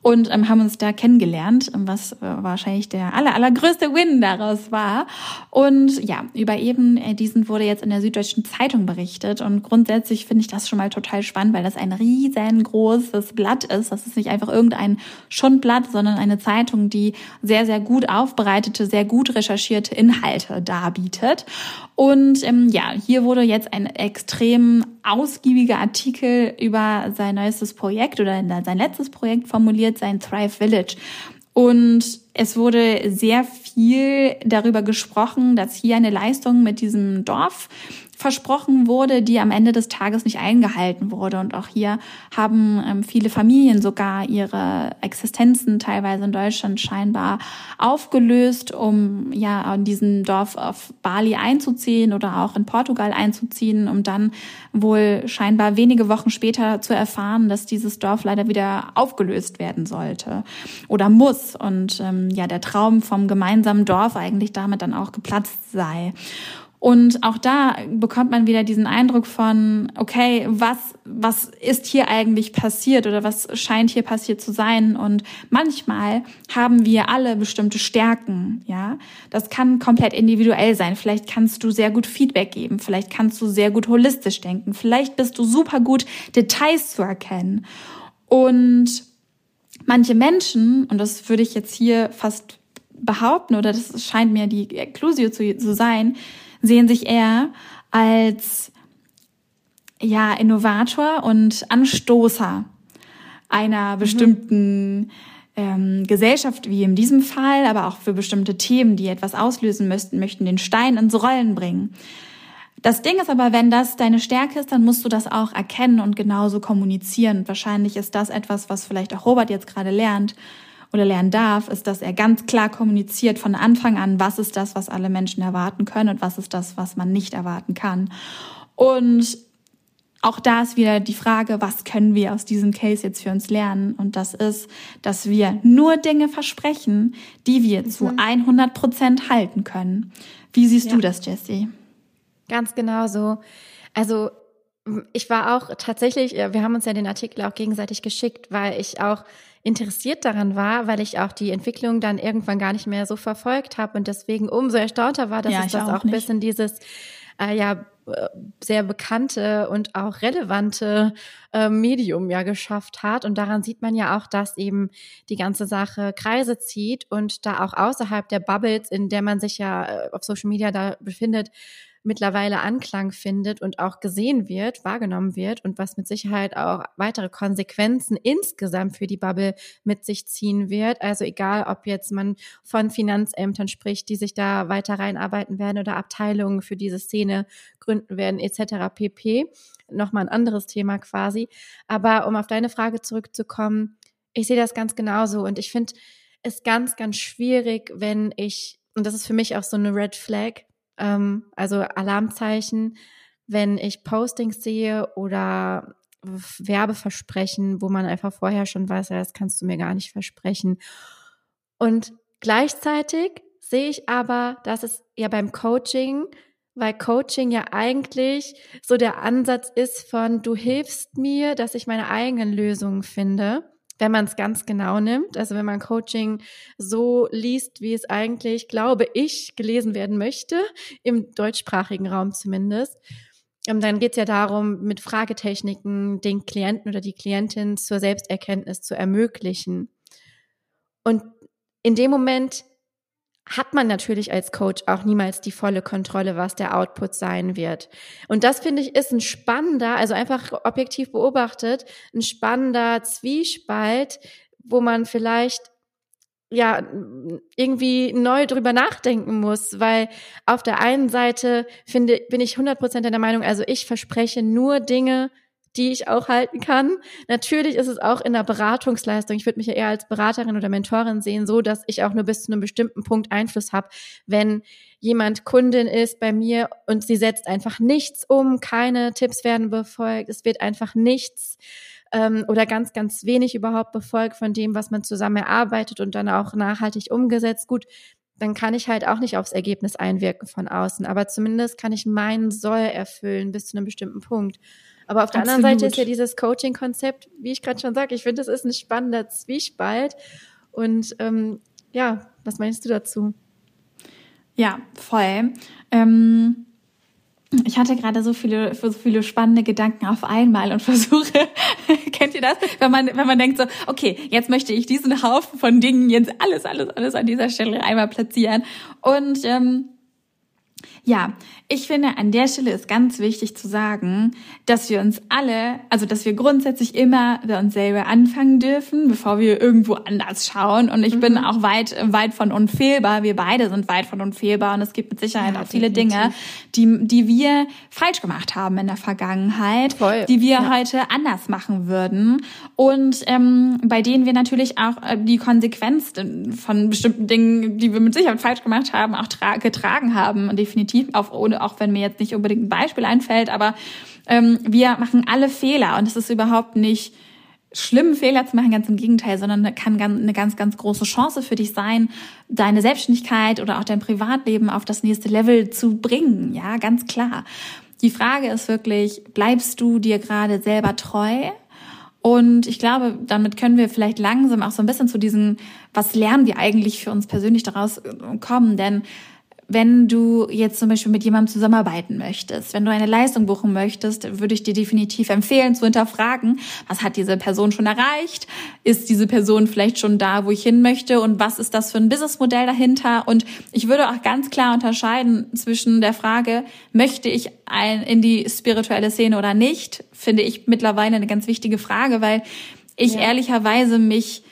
und ähm, haben uns da kennengelernt, was äh, wahrscheinlich der aller, allergrößte Win daraus war. Und ja, über eben äh, diesen wurde jetzt in der Süddeutschen Zeitung berichtet und grundsätzlich finde ich das schon mal total spannend, weil das ein riesengroßes Blatt ist. Das ist nicht einfach irgendein Schundblatt, sondern eine Zeitung, die sehr, sehr gut aufbereitete, sehr gut recherchierte Inhalte darbietet. Und ähm, ja, hier wurde jetzt ein extrem ausgiebiger Artikel über sein neuestes Projekt oder sein letztes Projekt formuliert, sein Thrive Village. Und es wurde sehr viel darüber gesprochen, dass hier eine Leistung mit diesem Dorf versprochen wurde, die am Ende des Tages nicht eingehalten wurde. Und auch hier haben ähm, viele Familien sogar ihre Existenzen teilweise in Deutschland scheinbar aufgelöst, um ja in diesem Dorf auf Bali einzuziehen oder auch in Portugal einzuziehen, um dann wohl scheinbar wenige Wochen später zu erfahren, dass dieses Dorf leider wieder aufgelöst werden sollte oder muss. Und ähm, ja, der Traum vom gemeinsamen Dorf eigentlich damit dann auch geplatzt sei. Und auch da bekommt man wieder diesen Eindruck von, okay, was, was ist hier eigentlich passiert oder was scheint hier passiert zu sein? Und manchmal haben wir alle bestimmte Stärken, ja. Das kann komplett individuell sein. Vielleicht kannst du sehr gut Feedback geben. Vielleicht kannst du sehr gut holistisch denken. Vielleicht bist du super gut, Details zu erkennen. Und manche Menschen, und das würde ich jetzt hier fast behaupten, oder das scheint mir die Eklusio zu, zu sein, sehen sich eher als ja, Innovator und Anstoßer einer mhm. bestimmten ähm, Gesellschaft, wie in diesem Fall, aber auch für bestimmte Themen, die etwas auslösen müssten, möchten den Stein ins Rollen bringen. Das Ding ist aber, wenn das deine Stärke ist, dann musst du das auch erkennen und genauso kommunizieren. Und wahrscheinlich ist das etwas, was vielleicht auch Robert jetzt gerade lernt oder lernen darf, ist, dass er ganz klar kommuniziert von Anfang an, was ist das, was alle Menschen erwarten können und was ist das, was man nicht erwarten kann. Und auch da ist wieder die Frage, was können wir aus diesem Case jetzt für uns lernen? Und das ist, dass wir nur Dinge versprechen, die wir mhm. zu 100 Prozent halten können. Wie siehst ja. du das, Jessie? Ganz genau so. Also ich war auch tatsächlich, wir haben uns ja den Artikel auch gegenseitig geschickt, weil ich auch interessiert daran war, weil ich auch die Entwicklung dann irgendwann gar nicht mehr so verfolgt habe und deswegen umso erstaunter war, dass ja, es das auch, auch bis in dieses äh, ja sehr bekannte und auch relevante äh, Medium ja geschafft hat. Und daran sieht man ja auch, dass eben die ganze Sache Kreise zieht und da auch außerhalb der Bubbles, in der man sich ja äh, auf Social Media da befindet, mittlerweile Anklang findet und auch gesehen wird, wahrgenommen wird und was mit Sicherheit auch weitere Konsequenzen insgesamt für die Bubble mit sich ziehen wird. Also egal, ob jetzt man von Finanzämtern spricht, die sich da weiter reinarbeiten werden oder Abteilungen für diese Szene gründen werden etc. pp. Nochmal ein anderes Thema quasi. Aber um auf deine Frage zurückzukommen, ich sehe das ganz genauso und ich finde es ganz, ganz schwierig, wenn ich, und das ist für mich auch so eine Red Flag, ähm, also Alarmzeichen, wenn ich Postings sehe oder Werbeversprechen, wo man einfach vorher schon weiß, ja, das kannst du mir gar nicht versprechen. Und gleichzeitig sehe ich aber, dass es ja beim Coaching, weil Coaching ja eigentlich so der Ansatz ist von, du hilfst mir, dass ich meine eigenen Lösungen finde wenn man es ganz genau nimmt. Also wenn man Coaching so liest, wie es eigentlich, glaube ich, gelesen werden möchte, im deutschsprachigen Raum zumindest. Und dann geht es ja darum, mit Fragetechniken den Klienten oder die Klientin zur Selbsterkenntnis zu ermöglichen. Und in dem Moment hat man natürlich als Coach auch niemals die volle Kontrolle, was der Output sein wird. Und das finde ich ist ein spannender, also einfach objektiv beobachtet, ein spannender Zwiespalt, wo man vielleicht ja irgendwie neu drüber nachdenken muss, weil auf der einen Seite finde bin ich 100% der Meinung, also ich verspreche nur Dinge, die ich auch halten kann. Natürlich ist es auch in der Beratungsleistung, ich würde mich ja eher als Beraterin oder Mentorin sehen, so dass ich auch nur bis zu einem bestimmten Punkt Einfluss habe, wenn jemand Kundin ist bei mir und sie setzt einfach nichts um, keine Tipps werden befolgt, es wird einfach nichts ähm, oder ganz, ganz wenig überhaupt befolgt von dem, was man zusammen erarbeitet und dann auch nachhaltig umgesetzt. Gut, dann kann ich halt auch nicht aufs Ergebnis einwirken von außen, aber zumindest kann ich meinen Soll erfüllen bis zu einem bestimmten Punkt. Aber auf der Absolut. anderen Seite ist ja dieses Coaching-Konzept, wie ich gerade schon sage, ich finde, das ist ein spannender Zwiespalt. Und ähm, ja, was meinst du dazu? Ja, voll. Ähm, ich hatte gerade so viele, so viele spannende Gedanken auf einmal und [LAUGHS] versuche, kennt ihr das? Wenn man, wenn man denkt so, okay, jetzt möchte ich diesen Haufen von Dingen jetzt alles, alles, alles an dieser Stelle einmal platzieren. Und ähm, ja, ich finde, an der Stelle ist ganz wichtig zu sagen, dass wir uns alle, also dass wir grundsätzlich immer bei uns selber anfangen dürfen, bevor wir irgendwo anders schauen. Und ich mhm. bin auch weit, weit von unfehlbar. Wir beide sind weit von unfehlbar. Und es gibt mit Sicherheit ja, auch viele Dinge, die, die wir falsch gemacht haben in der Vergangenheit, Voll. die wir ja. heute anders machen würden. Und ähm, bei denen wir natürlich auch äh, die Konsequenz von bestimmten Dingen, die wir mit Sicherheit falsch gemacht haben, auch getragen haben. Und definitiv auf ohne auch wenn mir jetzt nicht unbedingt ein Beispiel einfällt, aber ähm, wir machen alle Fehler und es ist überhaupt nicht schlimm, Fehler zu machen, ganz im Gegenteil, sondern kann eine ganz, ganz große Chance für dich sein, deine Selbstständigkeit oder auch dein Privatleben auf das nächste Level zu bringen. Ja, ganz klar. Die Frage ist wirklich, bleibst du dir gerade selber treu? Und ich glaube, damit können wir vielleicht langsam auch so ein bisschen zu diesen, was lernen wir eigentlich für uns persönlich daraus kommen? Denn wenn du jetzt zum Beispiel mit jemandem zusammenarbeiten möchtest, wenn du eine Leistung buchen möchtest, würde ich dir definitiv empfehlen zu hinterfragen, was hat diese Person schon erreicht? Ist diese Person vielleicht schon da, wo ich hin möchte? Und was ist das für ein Businessmodell dahinter? Und ich würde auch ganz klar unterscheiden zwischen der Frage, möchte ich ein, in die spirituelle Szene oder nicht? Finde ich mittlerweile eine ganz wichtige Frage, weil ich ja. ehrlicherweise mich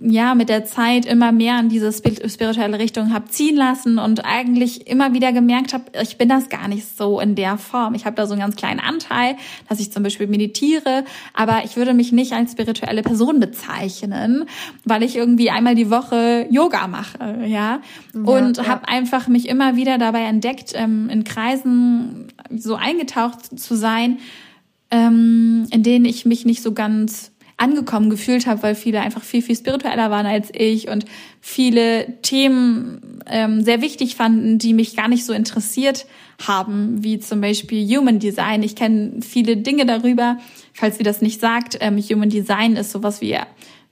ja mit der Zeit immer mehr in diese spirituelle Richtung habe ziehen lassen und eigentlich immer wieder gemerkt habe, ich bin das gar nicht so in der Form. Ich habe da so einen ganz kleinen Anteil, dass ich zum Beispiel meditiere, aber ich würde mich nicht als spirituelle Person bezeichnen, weil ich irgendwie einmal die Woche Yoga mache, ja, ja und ja. habe einfach mich immer wieder dabei entdeckt, ähm, in Kreisen so eingetaucht zu sein, ähm, in denen ich mich nicht so ganz angekommen gefühlt habe, weil viele einfach viel, viel spiritueller waren als ich und viele Themen ähm, sehr wichtig fanden, die mich gar nicht so interessiert haben, wie zum Beispiel Human Design. Ich kenne viele Dinge darüber, falls sie das nicht sagt. Ähm, Human Design ist sowas wie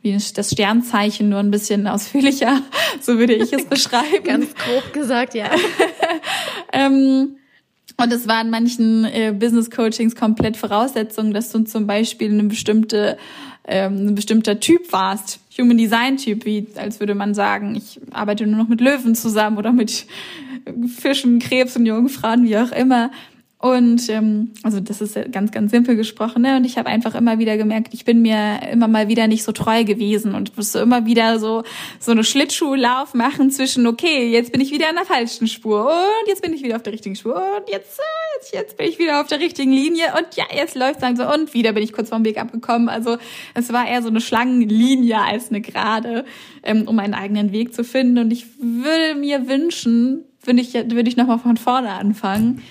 wie das Sternzeichen, nur ein bisschen ausführlicher, [LAUGHS] so würde ich es [LAUGHS] beschreiben. Ganz grob gesagt, ja. [LAUGHS] ähm, und es war in manchen äh, Business Coachings komplett Voraussetzung, dass du zum Beispiel eine bestimmte ähm, ein bestimmter Typ warst, Human Design Typ, wie als würde man sagen, ich arbeite nur noch mit Löwen zusammen oder mit Fischen, Krebs und Jungfrauen, wie auch immer. Und ähm, also das ist ganz, ganz simpel gesprochen. Ne? Und ich habe einfach immer wieder gemerkt, ich bin mir immer mal wieder nicht so treu gewesen und musste immer wieder so so eine Schlittschuhlauf machen zwischen, okay, jetzt bin ich wieder an der falschen Spur und jetzt bin ich wieder auf der richtigen Spur und jetzt, äh, jetzt, jetzt bin ich wieder auf der richtigen Linie und ja, jetzt läuft es so und wieder bin ich kurz vom Weg abgekommen. Also es war eher so eine Schlangenlinie als eine Gerade, ähm, um einen eigenen Weg zu finden. Und ich würde mir wünschen, würde ich, würde ich nochmal von vorne anfangen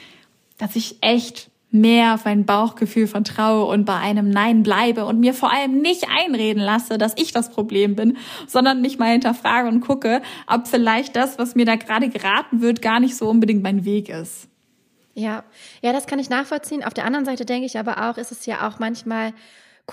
dass ich echt mehr auf mein Bauchgefühl vertraue und bei einem Nein bleibe und mir vor allem nicht einreden lasse, dass ich das Problem bin, sondern mich mal hinterfrage und gucke, ob vielleicht das, was mir da gerade geraten wird, gar nicht so unbedingt mein Weg ist. Ja, ja, das kann ich nachvollziehen. Auf der anderen Seite denke ich aber auch, ist es ja auch manchmal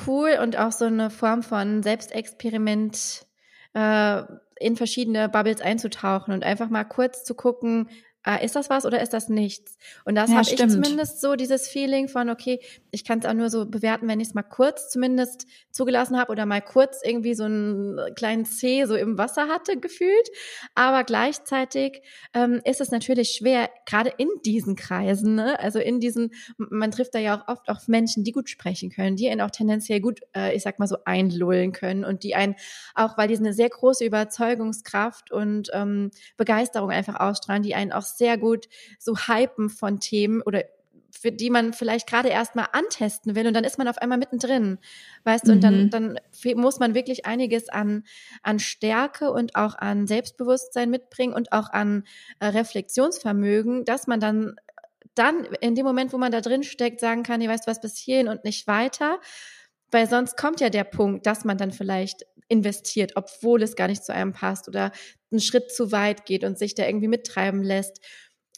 cool und auch so eine Form von Selbstexperiment äh, in verschiedene Bubbles einzutauchen und einfach mal kurz zu gucken, äh, ist das was oder ist das nichts? Und das ja, habe ich zumindest so dieses Feeling von, okay, ich kann es auch nur so bewerten, wenn ich es mal kurz zumindest zugelassen habe oder mal kurz irgendwie so einen kleinen C so im Wasser hatte gefühlt. Aber gleichzeitig ähm, ist es natürlich schwer, gerade in diesen Kreisen, ne? also in diesen, man trifft da ja auch oft auf Menschen, die gut sprechen können, die einen auch tendenziell gut, äh, ich sag mal so, einlullen können und die einen auch, weil die eine sehr große Überzeugungskraft und ähm, Begeisterung einfach ausstrahlen, die einen auch sehr gut so hypen von Themen oder für die man vielleicht gerade erst mal antesten will und dann ist man auf einmal mittendrin, weißt du, mhm. und dann, mhm. dann muss man wirklich einiges an, an Stärke und auch an Selbstbewusstsein mitbringen und auch an äh, Reflexionsvermögen, dass man dann, dann in dem Moment, wo man da drin steckt, sagen kann, ihr weißt was bis hierhin und nicht weiter, weil sonst kommt ja der Punkt, dass man dann vielleicht investiert, obwohl es gar nicht zu einem passt oder einen Schritt zu weit geht und sich da irgendwie mittreiben lässt.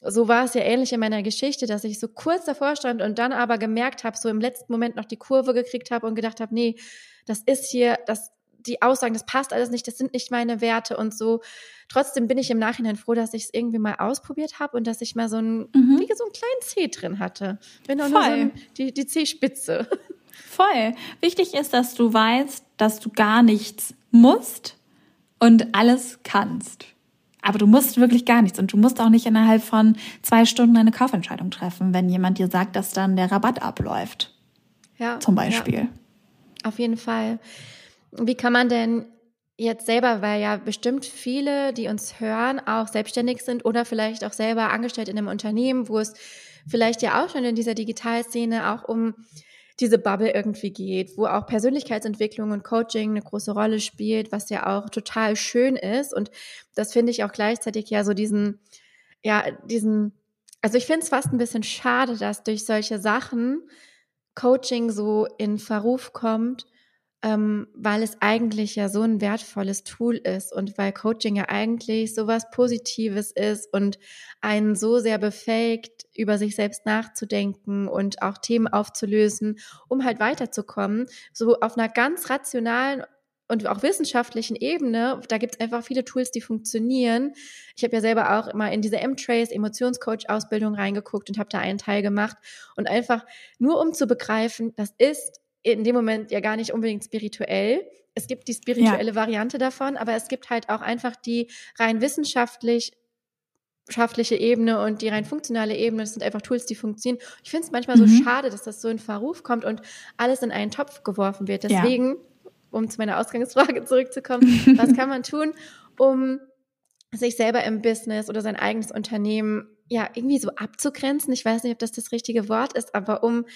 So war es ja ähnlich in meiner Geschichte, dass ich so kurz davor stand und dann aber gemerkt habe, so im letzten Moment noch die Kurve gekriegt habe und gedacht habe, nee, das ist hier, das, die Aussagen, das passt alles nicht, das sind nicht meine Werte und so. Trotzdem bin ich im Nachhinein froh, dass ich es irgendwie mal ausprobiert habe und dass ich mal so ein, mhm. wie so einen kleinen C drin hatte. Bin auch Voll. nur so ein, die, die C-Spitze. [LAUGHS] Voll. Wichtig ist, dass du weißt, dass du gar nichts musst und alles kannst. Aber du musst wirklich gar nichts und du musst auch nicht innerhalb von zwei Stunden eine Kaufentscheidung treffen, wenn jemand dir sagt, dass dann der Rabatt abläuft. Ja. Zum Beispiel. Ja. Auf jeden Fall. Wie kann man denn jetzt selber, weil ja bestimmt viele, die uns hören, auch selbstständig sind oder vielleicht auch selber angestellt in einem Unternehmen, wo es vielleicht ja auch schon in dieser Digitalszene auch um diese Bubble irgendwie geht, wo auch Persönlichkeitsentwicklung und Coaching eine große Rolle spielt, was ja auch total schön ist. Und das finde ich auch gleichzeitig ja so diesen, ja, diesen, also ich finde es fast ein bisschen schade, dass durch solche Sachen Coaching so in Verruf kommt, ähm, weil es eigentlich ja so ein wertvolles Tool ist und weil Coaching ja eigentlich so was Positives ist und einen so sehr befähigt, über sich selbst nachzudenken und auch Themen aufzulösen, um halt weiterzukommen, so auf einer ganz rationalen und auch wissenschaftlichen Ebene, da gibt es einfach viele Tools, die funktionieren. Ich habe ja selber auch immer in diese M-Trace Emotionscoach-Ausbildung reingeguckt und habe da einen Teil gemacht und einfach nur um zu begreifen, das ist in dem Moment ja gar nicht unbedingt spirituell. Es gibt die spirituelle ja. Variante davon, aber es gibt halt auch einfach die rein wissenschaftlich wissenschaftliche Ebene und die rein funktionale Ebene, das sind einfach Tools, die funktionieren. Ich finde es manchmal mhm. so schade, dass das so in Verruf kommt und alles in einen Topf geworfen wird. Deswegen um zu meiner Ausgangsfrage [LAUGHS] zurückzukommen, was kann man tun, um sich selber im Business oder sein eigenes Unternehmen ja irgendwie so abzugrenzen. Ich weiß nicht, ob das das richtige Wort ist, aber um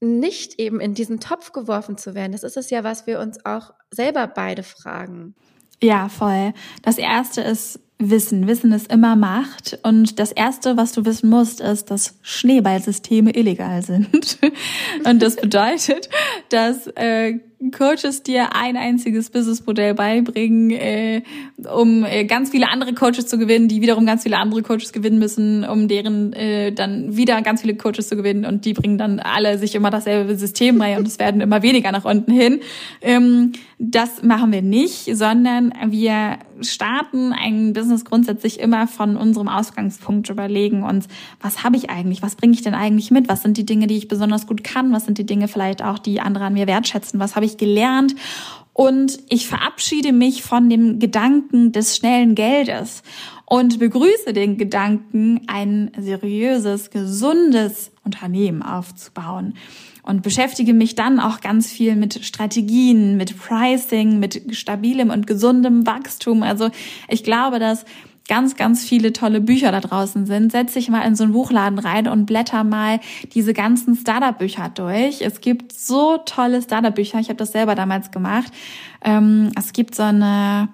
nicht eben in diesen Topf geworfen zu werden. Das ist es ja, was wir uns auch selber beide fragen. Ja, voll. Das erste ist Wissen. Wissen ist immer Macht. Und das Erste, was du wissen musst, ist, dass Schneeballsysteme illegal sind. [LAUGHS] Und das bedeutet, dass äh, Coaches dir ein einziges Businessmodell beibringen, äh, um äh, ganz viele andere Coaches zu gewinnen, die wiederum ganz viele andere Coaches gewinnen müssen, um deren äh, dann wieder ganz viele Coaches zu gewinnen. Und die bringen dann alle sich immer dasselbe System bei und es werden immer weniger nach unten hin. Ähm, das machen wir nicht, sondern wir starten ein Business grundsätzlich immer von unserem Ausgangspunkt überlegen uns, was habe ich eigentlich, was bringe ich denn eigentlich mit, was sind die Dinge, die ich besonders gut kann, was sind die Dinge vielleicht auch, die andere an mir wertschätzen, was habe ich gelernt und ich verabschiede mich von dem Gedanken des schnellen Geldes und begrüße den Gedanken, ein seriöses, gesundes Unternehmen aufzubauen und beschäftige mich dann auch ganz viel mit Strategien, mit Pricing, mit stabilem und gesundem Wachstum. Also ich glaube, dass ganz, ganz viele tolle Bücher da draußen sind. Setz dich mal in so einen Buchladen rein und blätter mal diese ganzen Startup-Bücher durch. Es gibt so tolle Startup-Bücher. Ich habe das selber damals gemacht. Ähm, es gibt so eine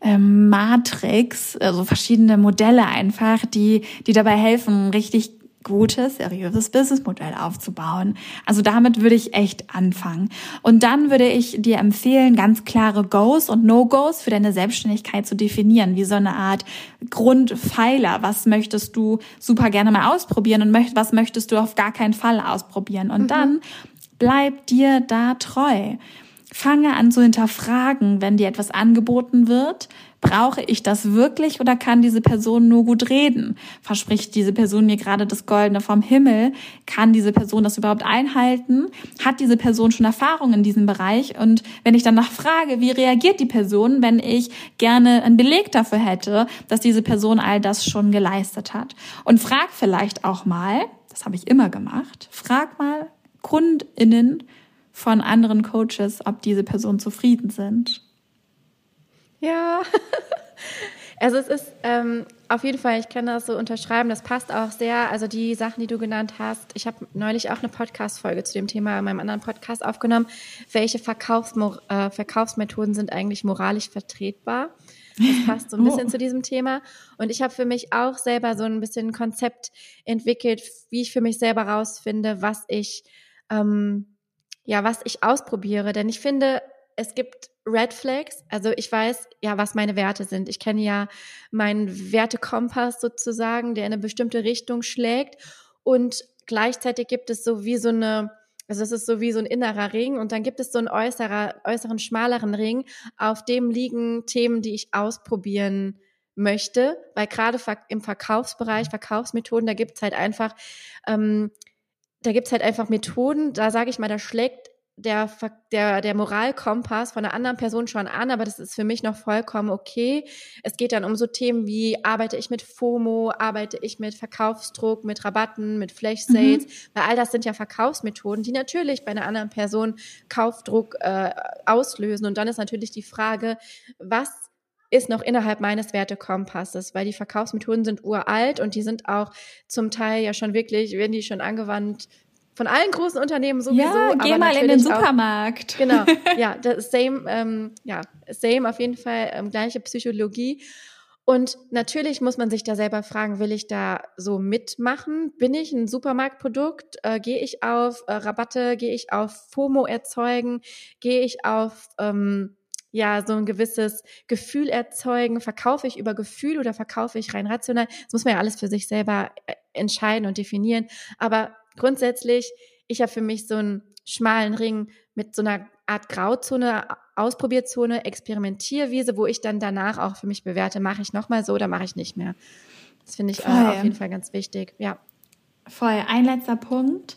ähm, Matrix, also verschiedene Modelle einfach, die, die dabei helfen, richtig gutes, seriöses Businessmodell aufzubauen. Also damit würde ich echt anfangen. Und dann würde ich dir empfehlen, ganz klare Goes und No-Goes für deine Selbstständigkeit zu definieren, wie so eine Art Grundpfeiler. Was möchtest du super gerne mal ausprobieren und was möchtest du auf gar keinen Fall ausprobieren? Und mhm. dann bleib dir da treu. Fange an zu hinterfragen, wenn dir etwas angeboten wird. Brauche ich das wirklich oder kann diese Person nur gut reden? Verspricht diese Person mir gerade das Goldene vom Himmel? Kann diese Person das überhaupt einhalten? Hat diese Person schon Erfahrung in diesem Bereich? Und wenn ich danach frage, wie reagiert die Person, wenn ich gerne einen Beleg dafür hätte, dass diese Person all das schon geleistet hat? Und frag vielleicht auch mal, das habe ich immer gemacht, frag mal KundInnen, von anderen Coaches, ob diese Personen zufrieden sind. Ja, [LAUGHS] also es ist ähm, auf jeden Fall, ich kann das so unterschreiben, das passt auch sehr. Also die Sachen, die du genannt hast, ich habe neulich auch eine Podcast-Folge zu dem Thema in meinem anderen Podcast aufgenommen. Welche Verkaufsmo äh, Verkaufsmethoden sind eigentlich moralisch vertretbar? Das passt so ein [LAUGHS] bisschen oh. zu diesem Thema. Und ich habe für mich auch selber so ein bisschen ein Konzept entwickelt, wie ich für mich selber rausfinde, was ich ähm, ja, was ich ausprobiere. Denn ich finde, es gibt Red Flags. Also ich weiß ja, was meine Werte sind. Ich kenne ja meinen Wertekompass sozusagen, der in eine bestimmte Richtung schlägt. Und gleichzeitig gibt es so wie so eine, also es ist so wie so ein innerer Ring und dann gibt es so einen äußerer, äußeren, schmaleren Ring, auf dem liegen Themen, die ich ausprobieren möchte, weil gerade im Verkaufsbereich, Verkaufsmethoden, da gibt es halt einfach ähm, da gibt's halt einfach Methoden, da sage ich mal, da schlägt der, der, der Moralkompass von einer anderen Person schon an, aber das ist für mich noch vollkommen okay. Es geht dann um so Themen wie, arbeite ich mit FOMO, arbeite ich mit Verkaufsdruck, mit Rabatten, mit Flash Sales, mhm. weil all das sind ja Verkaufsmethoden, die natürlich bei einer anderen Person Kaufdruck äh, auslösen. Und dann ist natürlich die Frage, was ist noch innerhalb meines Wertekompasses, weil die Verkaufsmethoden sind uralt und die sind auch zum Teil ja schon wirklich, werden die schon angewandt von allen großen Unternehmen sowieso. Ja, geh mal in den Supermarkt. Auch, genau, [LAUGHS] ja, das same, ähm, ja, same auf jeden Fall, ähm, gleiche Psychologie. Und natürlich muss man sich da selber fragen, will ich da so mitmachen? Bin ich ein Supermarktprodukt? Äh, gehe ich auf äh, Rabatte? Gehe ich auf FOMO erzeugen? Gehe ich auf ähm, ja so ein gewisses Gefühl erzeugen. Verkaufe ich über Gefühl oder verkaufe ich rein rational? Das muss man ja alles für sich selber äh, entscheiden und definieren. Aber grundsätzlich, ich habe für mich so einen schmalen Ring mit so einer Art Grauzone, Ausprobierzone, Experimentierwiese, wo ich dann danach auch für mich bewerte, mache ich nochmal so oder mache ich nicht mehr. Das finde ich äh, auf jeden Fall ganz wichtig. Ja. Voll. Ein letzter Punkt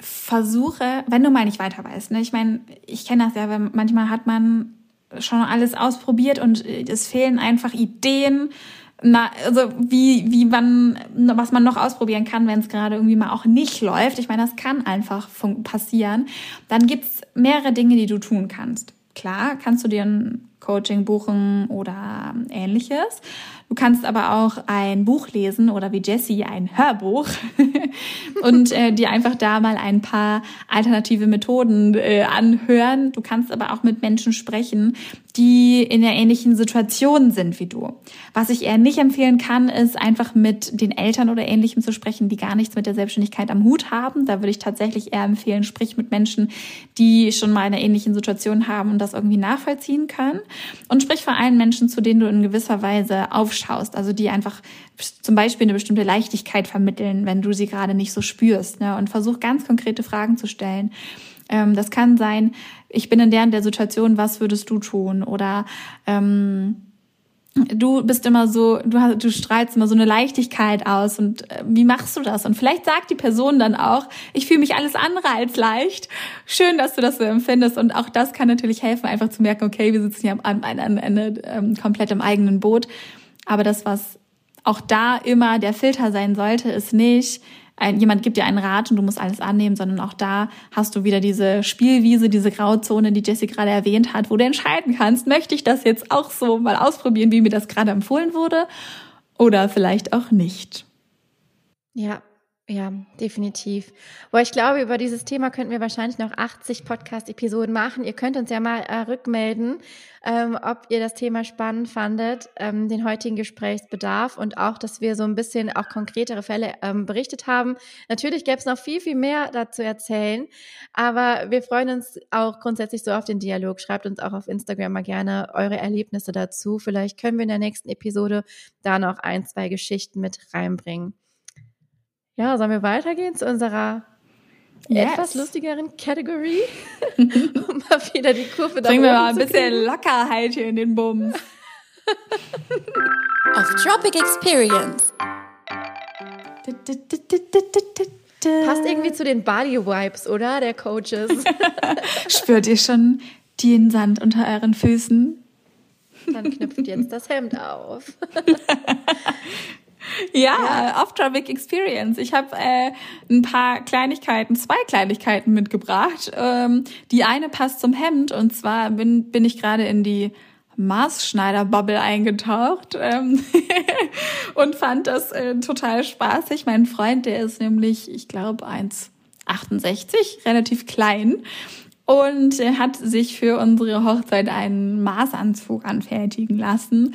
versuche, wenn du mal nicht weiter weißt, ne? ich meine, ich kenne das ja, weil manchmal hat man schon alles ausprobiert und es fehlen einfach Ideen, na, also wie, wie man, was man noch ausprobieren kann, wenn es gerade irgendwie mal auch nicht läuft. Ich meine, das kann einfach passieren. Dann gibt's mehrere Dinge, die du tun kannst. Klar, kannst du dir ein Coaching buchen oder ähnliches. Du kannst aber auch ein Buch lesen oder wie Jessie ein Hörbuch [LAUGHS] und äh, dir einfach da mal ein paar alternative Methoden äh, anhören. Du kannst aber auch mit Menschen sprechen, die in der ähnlichen Situation sind wie du. Was ich eher nicht empfehlen kann, ist einfach mit den Eltern oder ähnlichem zu sprechen, die gar nichts mit der Selbstständigkeit am Hut haben. Da würde ich tatsächlich eher empfehlen, sprich mit Menschen, die schon mal in einer ähnlichen Situation haben und das irgendwie nachvollziehen können. Und sprich vor allen Menschen, zu denen du in gewisser Weise aufschaust, also die einfach zum Beispiel eine bestimmte Leichtigkeit vermitteln, wenn du sie gerade nicht so spürst. Ne? Und versuch ganz konkrete Fragen zu stellen. Ähm, das kann sein, ich bin in der und der Situation, was würdest du tun? Oder ähm, du bist immer so, du, hast, du strahlst immer so eine Leichtigkeit aus und äh, wie machst du das? Und vielleicht sagt die Person dann auch, ich fühle mich alles andere als leicht. Schön, dass du das so empfindest und auch das kann natürlich helfen, einfach zu merken, okay, wir sitzen hier am, am, am Ende ähm, komplett im eigenen Boot. Aber das, was auch da immer der Filter sein sollte, ist nicht, ein, jemand gibt dir einen Rat und du musst alles annehmen, sondern auch da hast du wieder diese Spielwiese, diese Grauzone, die Jessie gerade erwähnt hat, wo du entscheiden kannst, möchte ich das jetzt auch so mal ausprobieren, wie mir das gerade empfohlen wurde oder vielleicht auch nicht. Ja, ja, definitiv. Boah, ich glaube, über dieses Thema könnten wir wahrscheinlich noch 80 Podcast-Episoden machen. Ihr könnt uns ja mal äh, rückmelden, ähm, ob ihr das Thema spannend fandet, ähm, den heutigen Gesprächsbedarf und auch, dass wir so ein bisschen auch konkretere Fälle ähm, berichtet haben. Natürlich gäbe es noch viel, viel mehr dazu erzählen, aber wir freuen uns auch grundsätzlich so auf den Dialog. Schreibt uns auch auf Instagram mal gerne eure Erlebnisse dazu. Vielleicht können wir in der nächsten Episode da noch ein, zwei Geschichten mit reinbringen. Ja, sollen wir weitergehen zu unserer yes. etwas lustigeren Category? [LAUGHS] um mal wieder die Kurve da Bringen wir mal ein bisschen Lockerheit hier in den Bums. [LAUGHS] Auf Tropic Experience. Passt irgendwie zu den Body Wipes, oder? Der Coaches. [LAUGHS] Spürt ihr schon den Sand unter euren Füßen? Dann knüpft jetzt das Hemd auf. Ja, ja. Off-Tropic Experience. Ich habe äh, ein paar Kleinigkeiten, zwei Kleinigkeiten mitgebracht. Ähm, die eine passt zum Hemd und zwar bin, bin ich gerade in die Maßschneider-Bubble eingetaucht ähm, [LAUGHS] und fand das äh, total spaßig. Mein Freund, der ist nämlich, ich glaube, 1,68, relativ klein und hat sich für unsere Hochzeit einen Maßanzug anfertigen lassen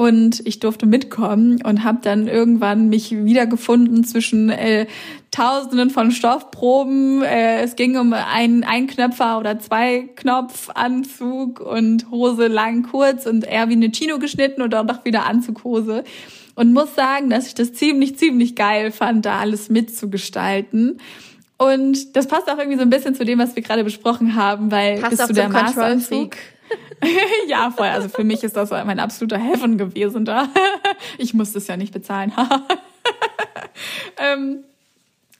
und ich durfte mitkommen und habe dann irgendwann mich wiedergefunden zwischen äh, Tausenden von Stoffproben. Äh, es ging um einen Einknöpfer oder zwei Knopfanzug und Hose lang kurz und eher wie eine Chino geschnitten und dann doch wieder Anzughose. Und muss sagen, dass ich das ziemlich, ziemlich geil fand, da alles mitzugestalten. Und das passt auch irgendwie so ein bisschen zu dem, was wir gerade besprochen haben, weil passt bist du der Maßanzug. [LAUGHS] ja, voll. Also für mich ist das mein absoluter Heaven gewesen da. [LAUGHS] ich musste es ja nicht bezahlen. [LAUGHS] ähm,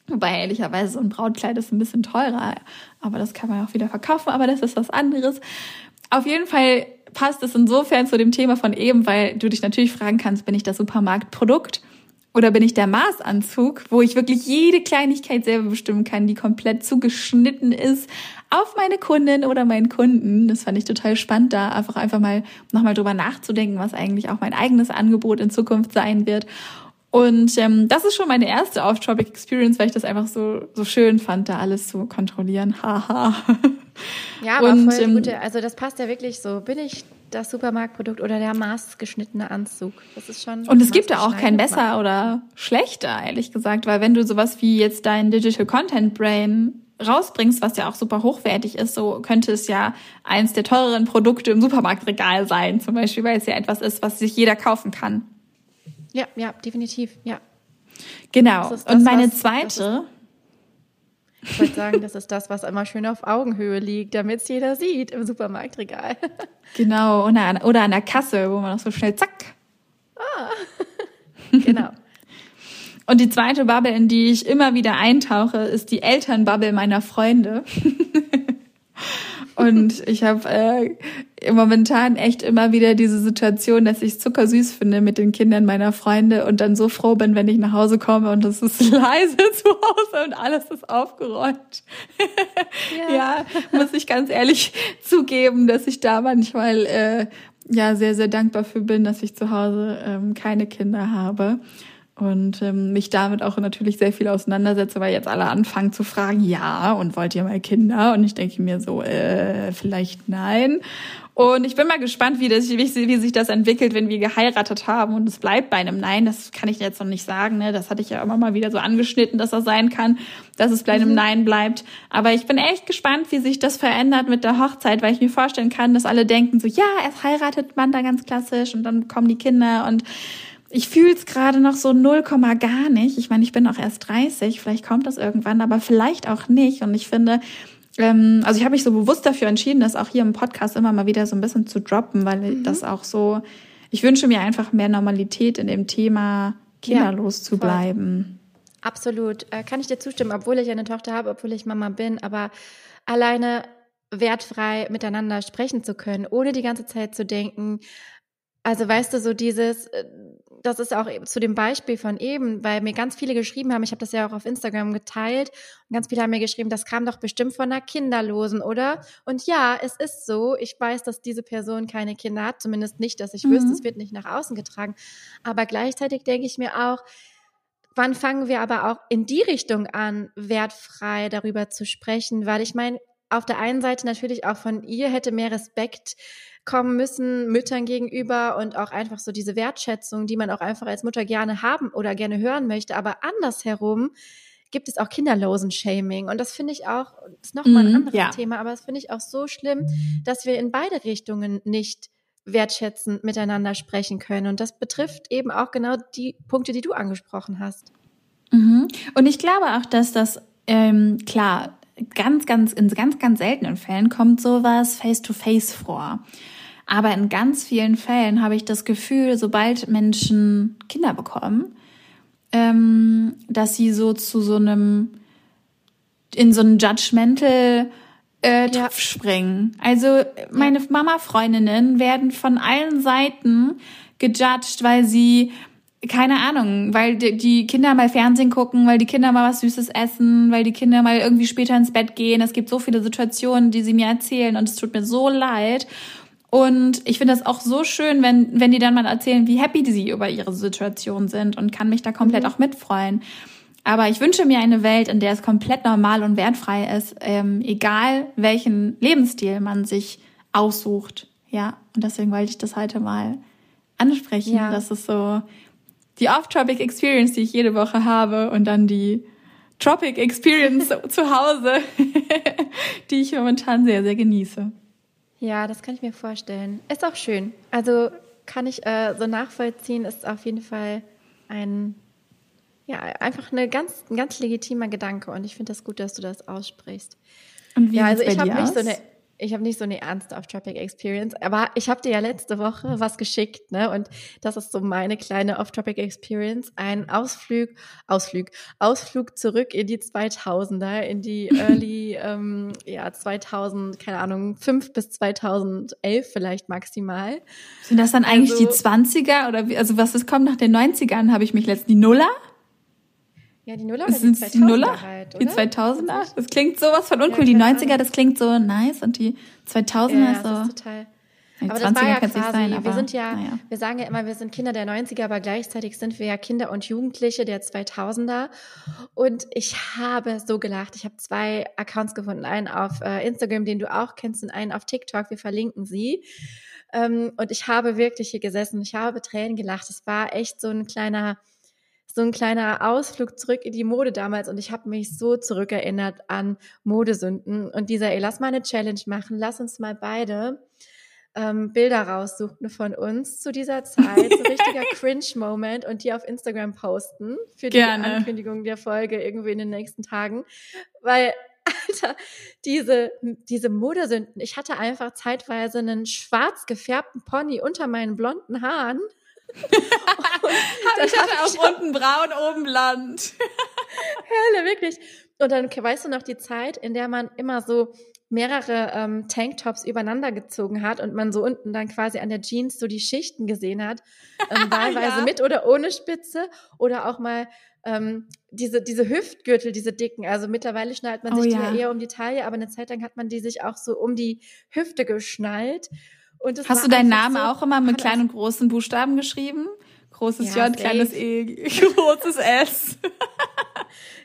wobei ehrlicherweise so ein Brautkleid ist ein bisschen teurer, aber das kann man auch wieder verkaufen, aber das ist was anderes. Auf jeden Fall passt es insofern zu dem Thema von eben, weil du dich natürlich fragen kannst, bin ich das Supermarktprodukt? Oder bin ich der Maßanzug, wo ich wirklich jede Kleinigkeit selber bestimmen kann, die komplett zugeschnitten ist auf meine Kundin oder meinen Kunden. Das fand ich total spannend, da einfach einfach mal nochmal drüber nachzudenken, was eigentlich auch mein eigenes Angebot in Zukunft sein wird. Und ähm, das ist schon meine erste Off-Topic Experience, weil ich das einfach so so schön fand, da alles zu kontrollieren. Haha. [LAUGHS] ja, aber Und, voll ähm, gute, also das passt ja wirklich so. Bin ich das Supermarktprodukt oder der maßgeschnittene Anzug. Das ist schon. Und es gibt ja auch kein besser oder schlechter, ehrlich gesagt, weil wenn du sowas wie jetzt dein Digital Content Brain rausbringst, was ja auch super hochwertig ist, so könnte es ja eins der teureren Produkte im Supermarktregal sein, zum Beispiel, weil es ja etwas ist, was sich jeder kaufen kann. Ja, ja, definitiv, ja. Genau. Das, Und meine was, zweite. Ich wollte sagen, das ist das, was immer schön auf Augenhöhe liegt, damit es jeder sieht im Supermarktregal. [LAUGHS] Genau, oder an, oder an der Kasse, wo man auch so schnell zack. Ah, [LAUGHS] genau. Und die zweite Bubble, in die ich immer wieder eintauche, ist die Elternbubble meiner Freunde. [LAUGHS] Und ich habe äh, momentan echt immer wieder diese Situation, dass ich zuckersüß finde mit den Kindern meiner Freunde und dann so froh bin, wenn ich nach Hause komme und es ist [LAUGHS] leise zu Hause und alles ist aufgeräumt. Ja, ja muss ich ganz ehrlich zugeben, dass ich da manchmal äh, ja sehr, sehr dankbar für bin, dass ich zu Hause ähm, keine Kinder habe und ähm, mich damit auch natürlich sehr viel auseinandersetze, weil jetzt alle anfangen zu fragen, ja, und wollt ihr mal Kinder? Und ich denke mir so, äh, vielleicht nein. Und ich bin mal gespannt, wie, das, wie, wie sich das entwickelt, wenn wir geheiratet haben und es bleibt bei einem Nein. Das kann ich jetzt noch nicht sagen. Ne? Das hatte ich ja immer mal wieder so angeschnitten, dass das sein kann, dass es bei einem mhm. Nein bleibt. Aber ich bin echt gespannt, wie sich das verändert mit der Hochzeit, weil ich mir vorstellen kann, dass alle denken so, ja, erst heiratet man da ganz klassisch und dann kommen die Kinder und ich fühle es gerade noch so 0, gar nicht. Ich meine, ich bin auch erst 30, vielleicht kommt das irgendwann, aber vielleicht auch nicht. Und ich finde, ähm, also ich habe mich so bewusst dafür entschieden, das auch hier im Podcast immer mal wieder so ein bisschen zu droppen, weil mhm. das auch so, ich wünsche mir einfach mehr Normalität in dem Thema, kinderlos ja, zu bleiben. Absolut. Äh, kann ich dir zustimmen, obwohl ich eine Tochter habe, obwohl ich Mama bin, aber alleine wertfrei miteinander sprechen zu können, ohne die ganze Zeit zu denken, also weißt du, so dieses, äh, das ist auch zu dem Beispiel von eben, weil mir ganz viele geschrieben haben, ich habe das ja auch auf Instagram geteilt, und ganz viele haben mir geschrieben, das kam doch bestimmt von einer Kinderlosen, oder? Und ja, es ist so. Ich weiß, dass diese Person keine Kinder hat, zumindest nicht, dass ich mhm. wüsste, es wird nicht nach außen getragen. Aber gleichzeitig denke ich mir auch, wann fangen wir aber auch in die Richtung an, wertfrei darüber zu sprechen? Weil ich meine, auf der einen Seite natürlich auch von ihr hätte mehr Respekt kommen müssen, Müttern gegenüber und auch einfach so diese Wertschätzung, die man auch einfach als Mutter gerne haben oder gerne hören möchte. Aber andersherum gibt es auch Kinderlosen-Shaming. Und das finde ich auch, das ist nochmal ein mhm, anderes ja. Thema, aber das finde ich auch so schlimm, dass wir in beide Richtungen nicht wertschätzend miteinander sprechen können. Und das betrifft eben auch genau die Punkte, die du angesprochen hast. Mhm. Und ich glaube auch, dass das, ähm, klar, ganz, ganz, in ganz, ganz seltenen Fällen kommt sowas face-to-face vor. Aber in ganz vielen Fällen habe ich das Gefühl, sobald Menschen Kinder bekommen, ähm, dass sie so zu so einem, in so einen Judgmental äh, Topf ja. springen. Also meine Mama-Freundinnen werden von allen Seiten gejudged, weil sie keine Ahnung, weil die Kinder mal Fernsehen gucken, weil die Kinder mal was Süßes essen, weil die Kinder mal irgendwie später ins Bett gehen. Es gibt so viele Situationen, die sie mir erzählen und es tut mir so leid. Und ich finde das auch so schön, wenn, wenn die dann mal erzählen, wie happy sie über ihre Situation sind und kann mich da komplett mhm. auch mitfreuen. Aber ich wünsche mir eine Welt, in der es komplett normal und wertfrei ist, ähm, egal welchen Lebensstil man sich aussucht. Ja, und deswegen wollte ich das heute mal ansprechen, ja. dass es so die Off-Tropic Experience, die ich jede Woche habe und dann die Tropic Experience [LAUGHS] zu Hause, [LAUGHS] die ich momentan sehr, sehr genieße. Ja, das kann ich mir vorstellen. Ist auch schön. Also kann ich äh, so nachvollziehen, ist auf jeden Fall ein, ja, einfach eine ganz, ein ganz legitimer Gedanke und ich finde das gut, dass du das aussprichst. Und wie ja, also ich habe nicht so eine ich habe nicht so eine ernste Off-Topic Experience, aber ich habe dir ja letzte Woche was geschickt, ne? Und das ist so meine kleine Off-Topic Experience, ein Ausflug, Ausflug, Ausflug zurück in die 2000er, in die [LAUGHS] Early, ähm, ja 2000, keine Ahnung, 5 bis 2011 vielleicht maximal. Sind das dann eigentlich also, die 20er oder wie, also was ist kommt nach den 90ern? Habe ich mich letztens die Nuller? Ja, die Nuller oder die 2000er die Nuller? Halt, oder? Die 2000er? Das klingt sowas von uncool. Ja, die 90er, das klingt so nice und die 2000er ja, ist so... Das ist total... aber das war ja quasi, sein, aber, wir sind ja, ja, wir sagen ja immer, wir sind Kinder der 90er, aber gleichzeitig sind wir ja Kinder und Jugendliche der 2000er. Und ich habe so gelacht. Ich habe zwei Accounts gefunden, einen auf äh, Instagram, den du auch kennst, und einen auf TikTok. Wir verlinken sie. Ähm, und ich habe wirklich hier gesessen. Ich habe Tränen gelacht. Es war echt so ein kleiner so ein kleiner Ausflug zurück in die Mode damals und ich habe mich so zurückerinnert an Modesünden und dieser, ey, lass mal eine Challenge machen, lass uns mal beide ähm, Bilder raussuchen von uns zu dieser Zeit, so richtiger [LAUGHS] Cringe-Moment und die auf Instagram posten für die Gerne. Ankündigung der Folge irgendwie in den nächsten Tagen, weil Alter, diese, diese Modesünden. Ich hatte einfach zeitweise einen schwarz gefärbten Pony unter meinen blonden Haaren ich hatte auch unten braun, oben blond. Herrle, [LAUGHS] wirklich. Und dann weißt du noch die Zeit, in der man immer so mehrere ähm, Tanktops übereinander gezogen hat und man so unten dann quasi an der Jeans so die Schichten gesehen hat, ähm, [LAUGHS] wahlweise Ja. mit oder ohne Spitze oder auch mal ähm, diese, diese Hüftgürtel, diese dicken. Also mittlerweile schnallt man Oh sich die ja. ja eher um die Taille, aber eine Zeit lang hat man die sich auch so um die Hüfte geschnallt. Hast du deinen Namen so, auch immer mit kleinen und großen Buchstaben geschrieben? Großes Ja, J, kleines safe. E, [LAUGHS] großes S. [LAUGHS]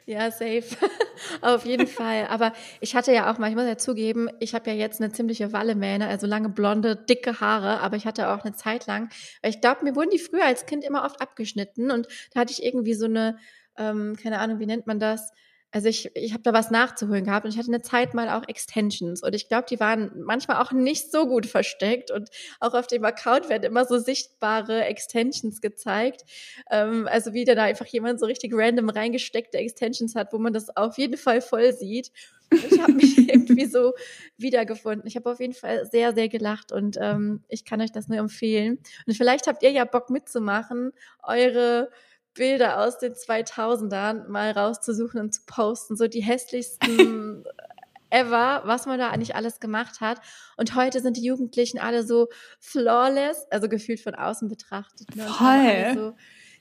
Ja, safe. [LAUGHS] Auf jeden Fall. Aber ich hatte ja auch mal, ich muss ja zugeben, ich habe ja jetzt eine ziemliche Wallemähne, also lange blonde, dicke Haare, aber ich hatte auch eine Zeit lang, weil ich glaube, mir wurden die früher als Kind immer oft abgeschnitten und da hatte ich irgendwie so eine, ähm, keine Ahnung, wie nennt man das? Also ich, ich habe da was nachzuholen gehabt und ich hatte eine Zeit mal auch Extensions und ich glaube, die waren manchmal auch nicht so gut versteckt und auch auf dem Account werden immer so sichtbare Extensions gezeigt. Ähm, also wie da einfach jemand so richtig random reingesteckte Extensions hat, wo man das auf jeden Fall voll sieht. Und ich habe mich [LAUGHS] irgendwie so wiedergefunden. Ich habe auf jeden Fall sehr, sehr gelacht und ähm, ich kann euch das nur empfehlen. Und vielleicht habt ihr ja Bock mitzumachen, eure Bilder aus den 2000ern mal rauszusuchen und zu posten. So die hässlichsten [LAUGHS] ever, was man da eigentlich alles gemacht hat. Und heute sind die Jugendlichen alle so flawless, also gefühlt von außen betrachtet. Ne? Haben Voll. So,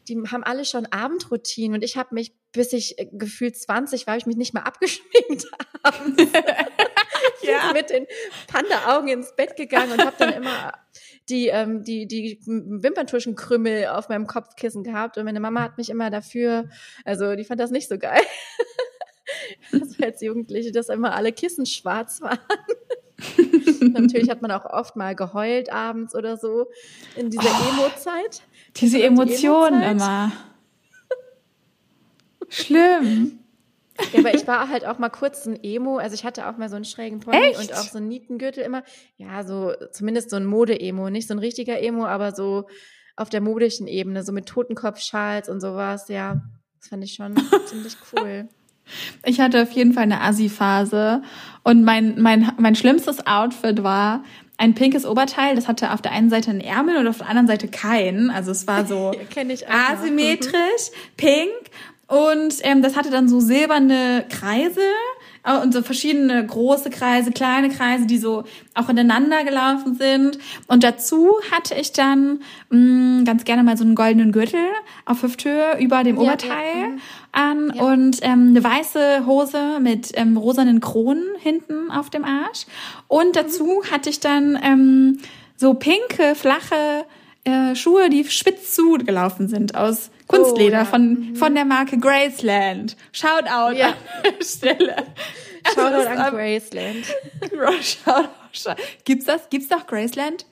die haben alle schon Abendroutinen und ich habe mich, bis ich äh, gefühlt 20 war, ich mich nicht mehr abgeschminkt abends. [LAUGHS] [LAUGHS] Bin mit den Panda-Augen ins Bett gegangen und habe dann immer die, ähm, die, die Wimperntuschenkrümmel auf meinem Kopfkissen gehabt und meine Mama hat mich immer dafür, also die fand das nicht so geil. [LAUGHS] Also als Jugendliche, dass immer alle Kissen schwarz waren. [LAUGHS] Natürlich hat man auch oft mal geheult abends oder so in dieser Oh. Emo-Zeit. Diese Die Emotionen Emo-Zeit. immer. Schlimm. Ja, aber ich war halt auch mal kurz ein Emo, also ich hatte auch mal so einen schrägen Pony Echt? und auch so einen Nietengürtel immer. Ja, so zumindest so ein Mode-Emo, nicht so ein richtiger Emo, aber so auf der modischen Ebene, so mit Totenkopfschals und sowas, ja. Das fand ich schon [LAUGHS] ziemlich cool. Ich hatte auf jeden Fall eine Assi-Phase und mein, mein, mein schlimmstes Outfit war ein pinkes Oberteil. Das hatte auf der einen Seite einen Ärmel und auf der anderen Seite keinen. Also es war [LAUGHS] so asymmetrisch, pink und ähm, das hatte dann so silberne Kreise äh, und so verschiedene große Kreise, kleine Kreise, die so auch ineinander gelaufen sind. Und dazu hatte ich dann mh, ganz gerne mal so einen goldenen Gürtel auf Hüfthöhe über dem Oberteil ja, mhm. an Ja. und ähm, eine weiße Hose mit ähm, rosanen Kronen hinten auf dem Arsch. Und dazu hatte ich dann ähm, so pinke, flache äh, Schuhe, die spitz zugelaufen sind aus Kunstleder Oh, ja. von, von der Marke Graceland. Shoutout Ja. an der Stelle. Also Shoutout das an Graceland. [LAUGHS] Shoutout. Shoutout. Gibt's das? Gibt's doch Graceland?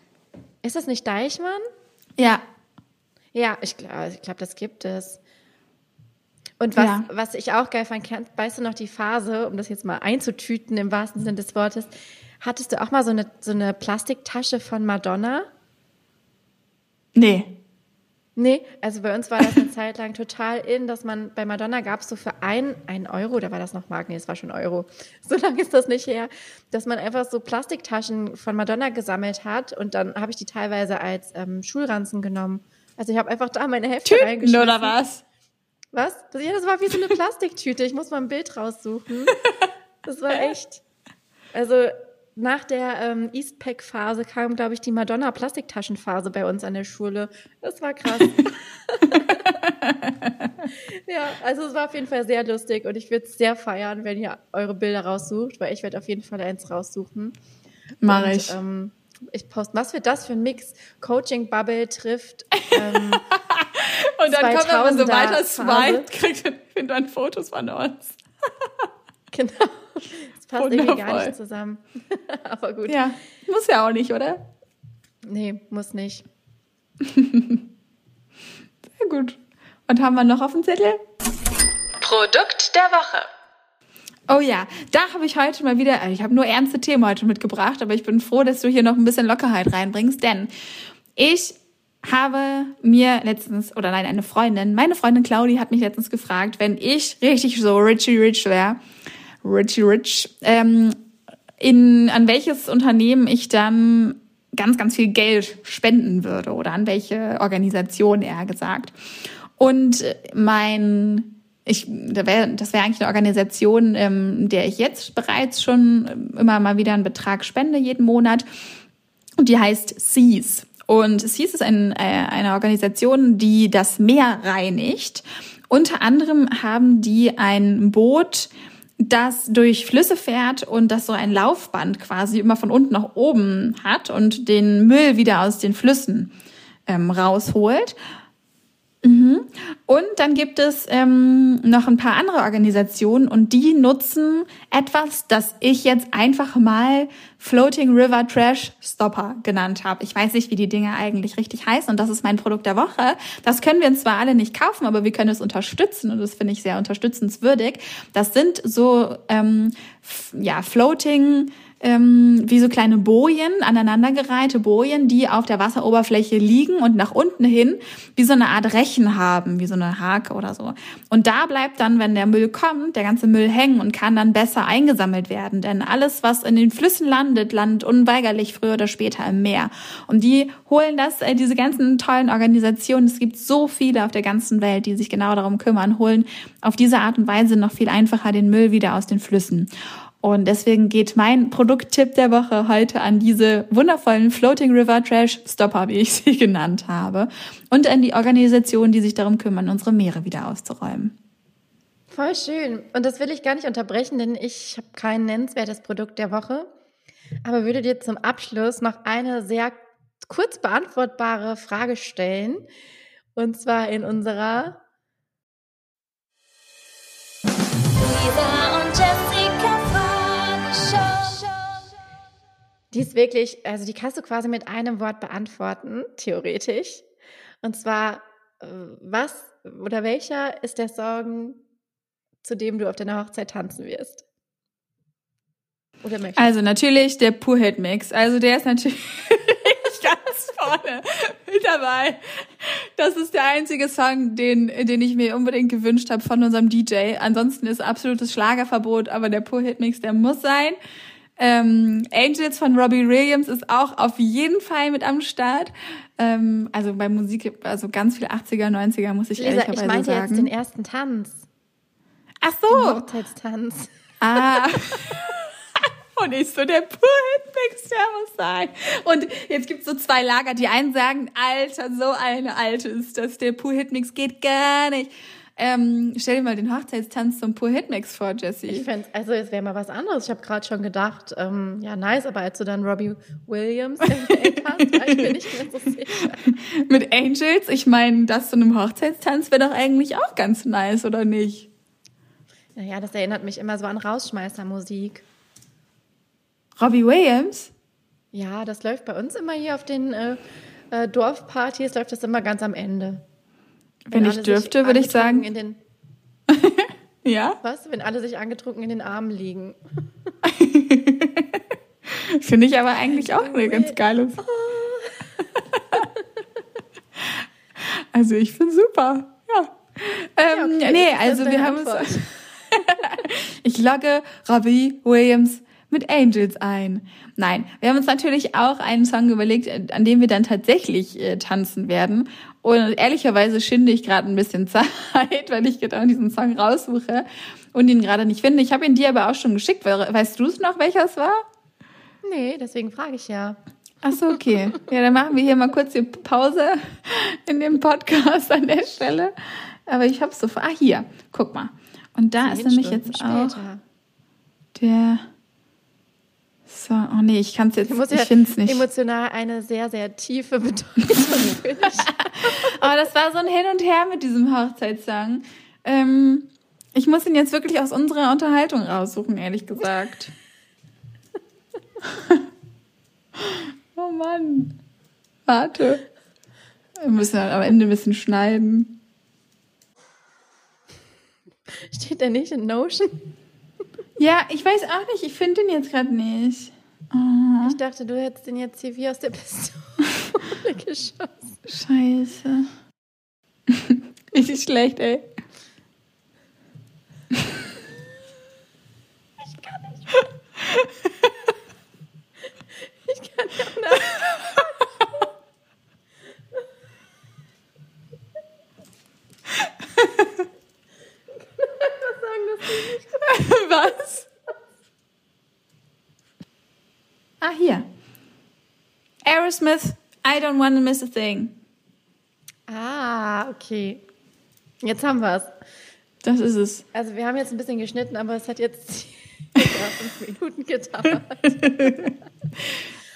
Ist das nicht Deichmann? Ja. Ja, ich glaube, ich glaub, das gibt es. Und was, Ja. was ich auch geil fand, weißt du noch die Phase, um das jetzt mal einzutüten im wahrsten Sinne des Wortes, hattest du auch mal so eine, so eine Plastiktasche von Madonna? Nee. Nee, also bei uns war das eine Zeit lang total in, dass man bei Madonna gab es so für ein, ein Euro, oder war das noch Mark? Nee, es war schon Euro. [LAUGHS] So lange ist das nicht her, dass man einfach so Plastiktaschen von Madonna gesammelt hat und dann habe ich die teilweise als ähm, Schulranzen genommen. Also ich habe einfach da meine Hefte Tüten reingeschmissen. oder was? Was? Das, ja, das war wie so eine Plastiktüte. Ich muss mal ein Bild raussuchen. [LAUGHS] Das war echt. Also nach der ähm, Eastpack-Phase kam, glaube ich, die Madonna-Plastiktaschenphase bei uns an der Schule. Das war krass. [LAUGHS] ja, also es war auf jeden Fall sehr lustig und ich würde es sehr feiern, wenn ihr eure Bilder raussucht, weil ich werde auf jeden Fall eins raussuchen. Mach ich. Ähm, ich poste, was wird das für ein Mix? Coaching Bubble trifft ähm, [LAUGHS] Und dann kommt, wenn man so 2000er weiter swiped, kriegt findet man Fotos von uns. [LAUGHS] Genau. Das passt irgendwie gar Wundervoll. nicht zusammen. [LAUGHS] Aber gut. Ja. Muss ja auch nicht, oder? Nee, muss nicht. [LAUGHS] Sehr gut. Und haben wir noch auf dem Zettel? Produkt der Woche. Oh ja, da habe ich heute mal wieder, also ich habe nur ernste Themen heute mitgebracht, aber ich bin froh, dass du hier noch ein bisschen Lockerheit reinbringst, denn ich habe mir letztens, oder nein, eine Freundin, meine Freundin Claudi hat mich letztens gefragt, wenn ich richtig so richy rich wäre, richy rich, ähm, in, an welches Unternehmen ich dann ganz, ganz viel Geld spenden würde oder an welche Organisation eher gesagt. Und äh, mein ich, das wäre wär eigentlich eine Organisation, ähm, der ich jetzt bereits schon ähm, immer mal wieder einen Betrag spende jeden Monat. Und die heißt Seas. Und Seas ist ein, äh, eine Organisation, die das Meer reinigt. Unter anderem haben die ein Boot, das durch Flüsse fährt und das so ein Laufband quasi immer von unten nach oben hat und den Müll wieder aus den Flüssen ähm, rausholt. Mhm. Und dann gibt es ähm, noch ein paar andere Organisationen und die nutzen etwas, das ich jetzt einfach mal Floating River Trash Stopper genannt habe. Ich weiß nicht, wie die Dinge eigentlich richtig heißen und das ist mein Produkt der Woche. Das können wir uns zwar alle nicht kaufen, aber wir können es unterstützen und das finde ich sehr unterstützenswürdig. Das sind so ähm, ja Floating ähm, wie so kleine Bojen, aneinandergereihte Bojen, die auf der Wasseroberfläche liegen und nach unten hin wie so eine Art Rechen haben, wie so eine Hake oder so. Und da bleibt dann, wenn der Müll kommt, der ganze Müll hängen und kann dann besser eingesammelt werden. Denn alles, was in den Flüssen landet, landet unweigerlich früher oder später im Meer. Und die holen das, äh, diese ganzen tollen Organisationen, es gibt so viele auf der ganzen Welt, die sich genau darum kümmern, holen auf diese Art und Weise noch viel einfacher den Müll wieder aus den Flüssen. Und deswegen geht mein Produkttipp der Woche heute an diese wundervollen Floating River Trash Stopper, wie ich sie [LAUGHS] genannt habe, und an die Organisationen, die sich darum kümmern, unsere Meere wieder auszuräumen. Voll schön. Und das will ich gar nicht unterbrechen, denn ich habe kein nennenswertes Produkt der Woche, aber würde dir zum Abschluss noch eine sehr kurz beantwortbare Frage stellen. Und zwar in unserer Lisa Die ist wirklich, also die kannst du quasi mit einem Wort beantworten, theoretisch. Und zwar, äh, was oder welcher ist der Song, zu dem du auf deiner Hochzeit tanzen wirst? Oder möchtest Also natürlich der Pur Hit Mix. Also der ist natürlich [LAUGHS] ganz vorne mit dabei. Das ist der einzige Song, den, den ich mir unbedingt gewünscht habe von unserem DJ. Ansonsten ist absolutes Schlagerverbot, aber der Pur Hit Mix, der muss sein. Ähm, Angels von Robbie Williams ist auch auf jeden Fall mit am Start. Ähm, also bei Musik, also ganz viel 80er, 90er muss ich Lisa, ehrlicherweise sagen. ich meinte jetzt den ersten Tanz. Ach so. Den Hochzeitstanz. Ah. [LAUGHS] Und ich so, der Pur-Hitmix, der muss sein. Und jetzt gibt's so zwei Lager. Die einen sagen, Alter, so eine Alte ist das. Der Pur-Hitmix geht gar nicht. Ähm, stell dir mal den Hochzeitstanz zum Pur Hitmix vor, Jessie. Ich fände also es wäre mal was anderes. Ich habe gerade schon gedacht, ähm, ja, nice, aber als du dann Robbie Williams entdeckt hast, war ich mir nicht mehr so sicher. [LAUGHS] Mit Angels, ich meine, das zu einem Hochzeitstanz wäre doch eigentlich auch ganz nice, oder nicht? Naja, das erinnert mich immer so an Rausschmeißermusik. Robbie Williams? Ja, das läuft bei uns immer hier auf den äh, äh, Dorfpartys, läuft das immer ganz am Ende. Wenn, Wenn ich dürfte, würde ich sagen. In den [LAUGHS] ja? Was? Wenn alle sich angetrunken in den Armen liegen. [LAUGHS] Finde ich aber eigentlich auch eine ganz geile. [LAUGHS] also ich finde super. Ja. Ähm, ja, okay, nee, also wir haben es. ich logge Robbie Williams mit Angels ein. Nein, wir haben uns natürlich auch einen Song überlegt, an dem wir dann tatsächlich äh, tanzen werden. Und ehrlicherweise schinde ich gerade ein bisschen [LAUGHS] Zeit, weil ich genau diesen Song raussuche und ihn gerade nicht finde. Ich habe ihn dir aber auch schon geschickt. Weißt du es noch, welcher es war? Nee, deswegen frage ich ja. Ach so, okay. Ja, dann machen wir hier mal kurz die Pause in dem Podcast an der Stelle. Aber ich habe es so. Ah, hier. Guck mal. Und da ist nämlich jetzt später. auch der so, oh nee, ich kann es jetzt, ich, ich finde es nicht. Emotional eine sehr, sehr tiefe [LAUGHS] Bedeutung für dich. [LAUGHS] Aber das war so ein Hin und Her mit diesem Hochzeitssong. Ähm, ich muss ihn jetzt wirklich aus unserer Unterhaltung raussuchen, ehrlich gesagt. [LAUGHS] oh Mann. Warte. Wir müssen halt am Ende ein bisschen schneiden. Steht der nicht in Notion? Ja, ich weiß auch nicht. Ich finde den jetzt gerade nicht. Oh. Ich dachte, du hättest den jetzt hier wie aus der [LAUGHS] Pistole [LAUGHS] geschossen. Scheiße. [LAUGHS] Richtig schlecht, ey. Ich kann nicht. Ich kann nicht mehr. hier. Aerosmith, I don't wanna miss a thing. Ah, okay. Jetzt haben wir es. Das ist es. Also wir haben jetzt ein bisschen geschnitten, aber es hat jetzt [LAUGHS] fünf Minuten gedauert. [LAUGHS]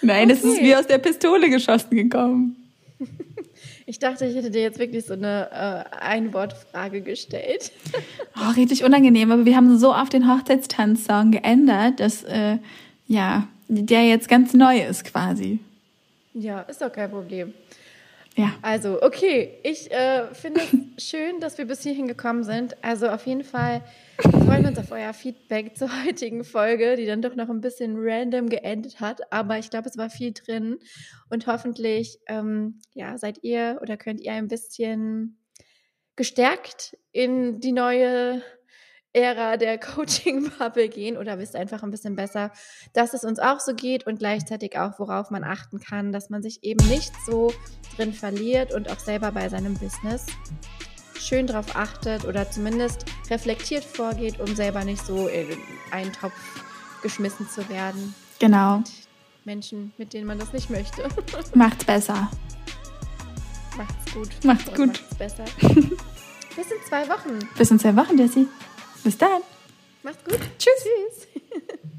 Nein, es ist Okay. wie aus der Pistole geschossen gekommen. [LAUGHS] Ich dachte, ich hätte dir jetzt wirklich so eine äh, Einwortfrage gestellt. Oh, richtig unangenehm, aber wir haben so oft den Hochzeitstanzsong geändert, dass äh, ja, der jetzt ganz neu ist quasi. Ja, ist doch kein Problem. Ja. Also, okay, ich äh, finde es [LAUGHS] schön, dass wir bis hierhin gekommen sind. Also auf jeden Fall freuen wir uns auf euer Feedback zur heutigen Folge, die dann doch noch ein bisschen random geendet hat. Aber ich glaube, es war viel drin. Und hoffentlich ähm, ja, seid ihr oder könnt ihr ein bisschen gestärkt in die neue Ära der [LAUGHS] Coaching-Bubble gehen oder wisst einfach ein bisschen besser, dass es uns auch so geht und gleichzeitig auch, worauf man achten kann, dass man sich eben nicht so drin verliert und auch selber bei seinem Business schön drauf achtet oder zumindest reflektiert vorgeht, um selber nicht so in einen Topf geschmissen zu werden. Genau. Menschen, mit denen man das nicht möchte. [LAUGHS] Macht's besser. macht's gut. Macht's gut. Macht's besser. [LAUGHS] Bis in zwei Wochen. Bis in zwei Wochen, Jessie. Bis dann. Macht's gut. Tschüss. Tschüss. [LAUGHS]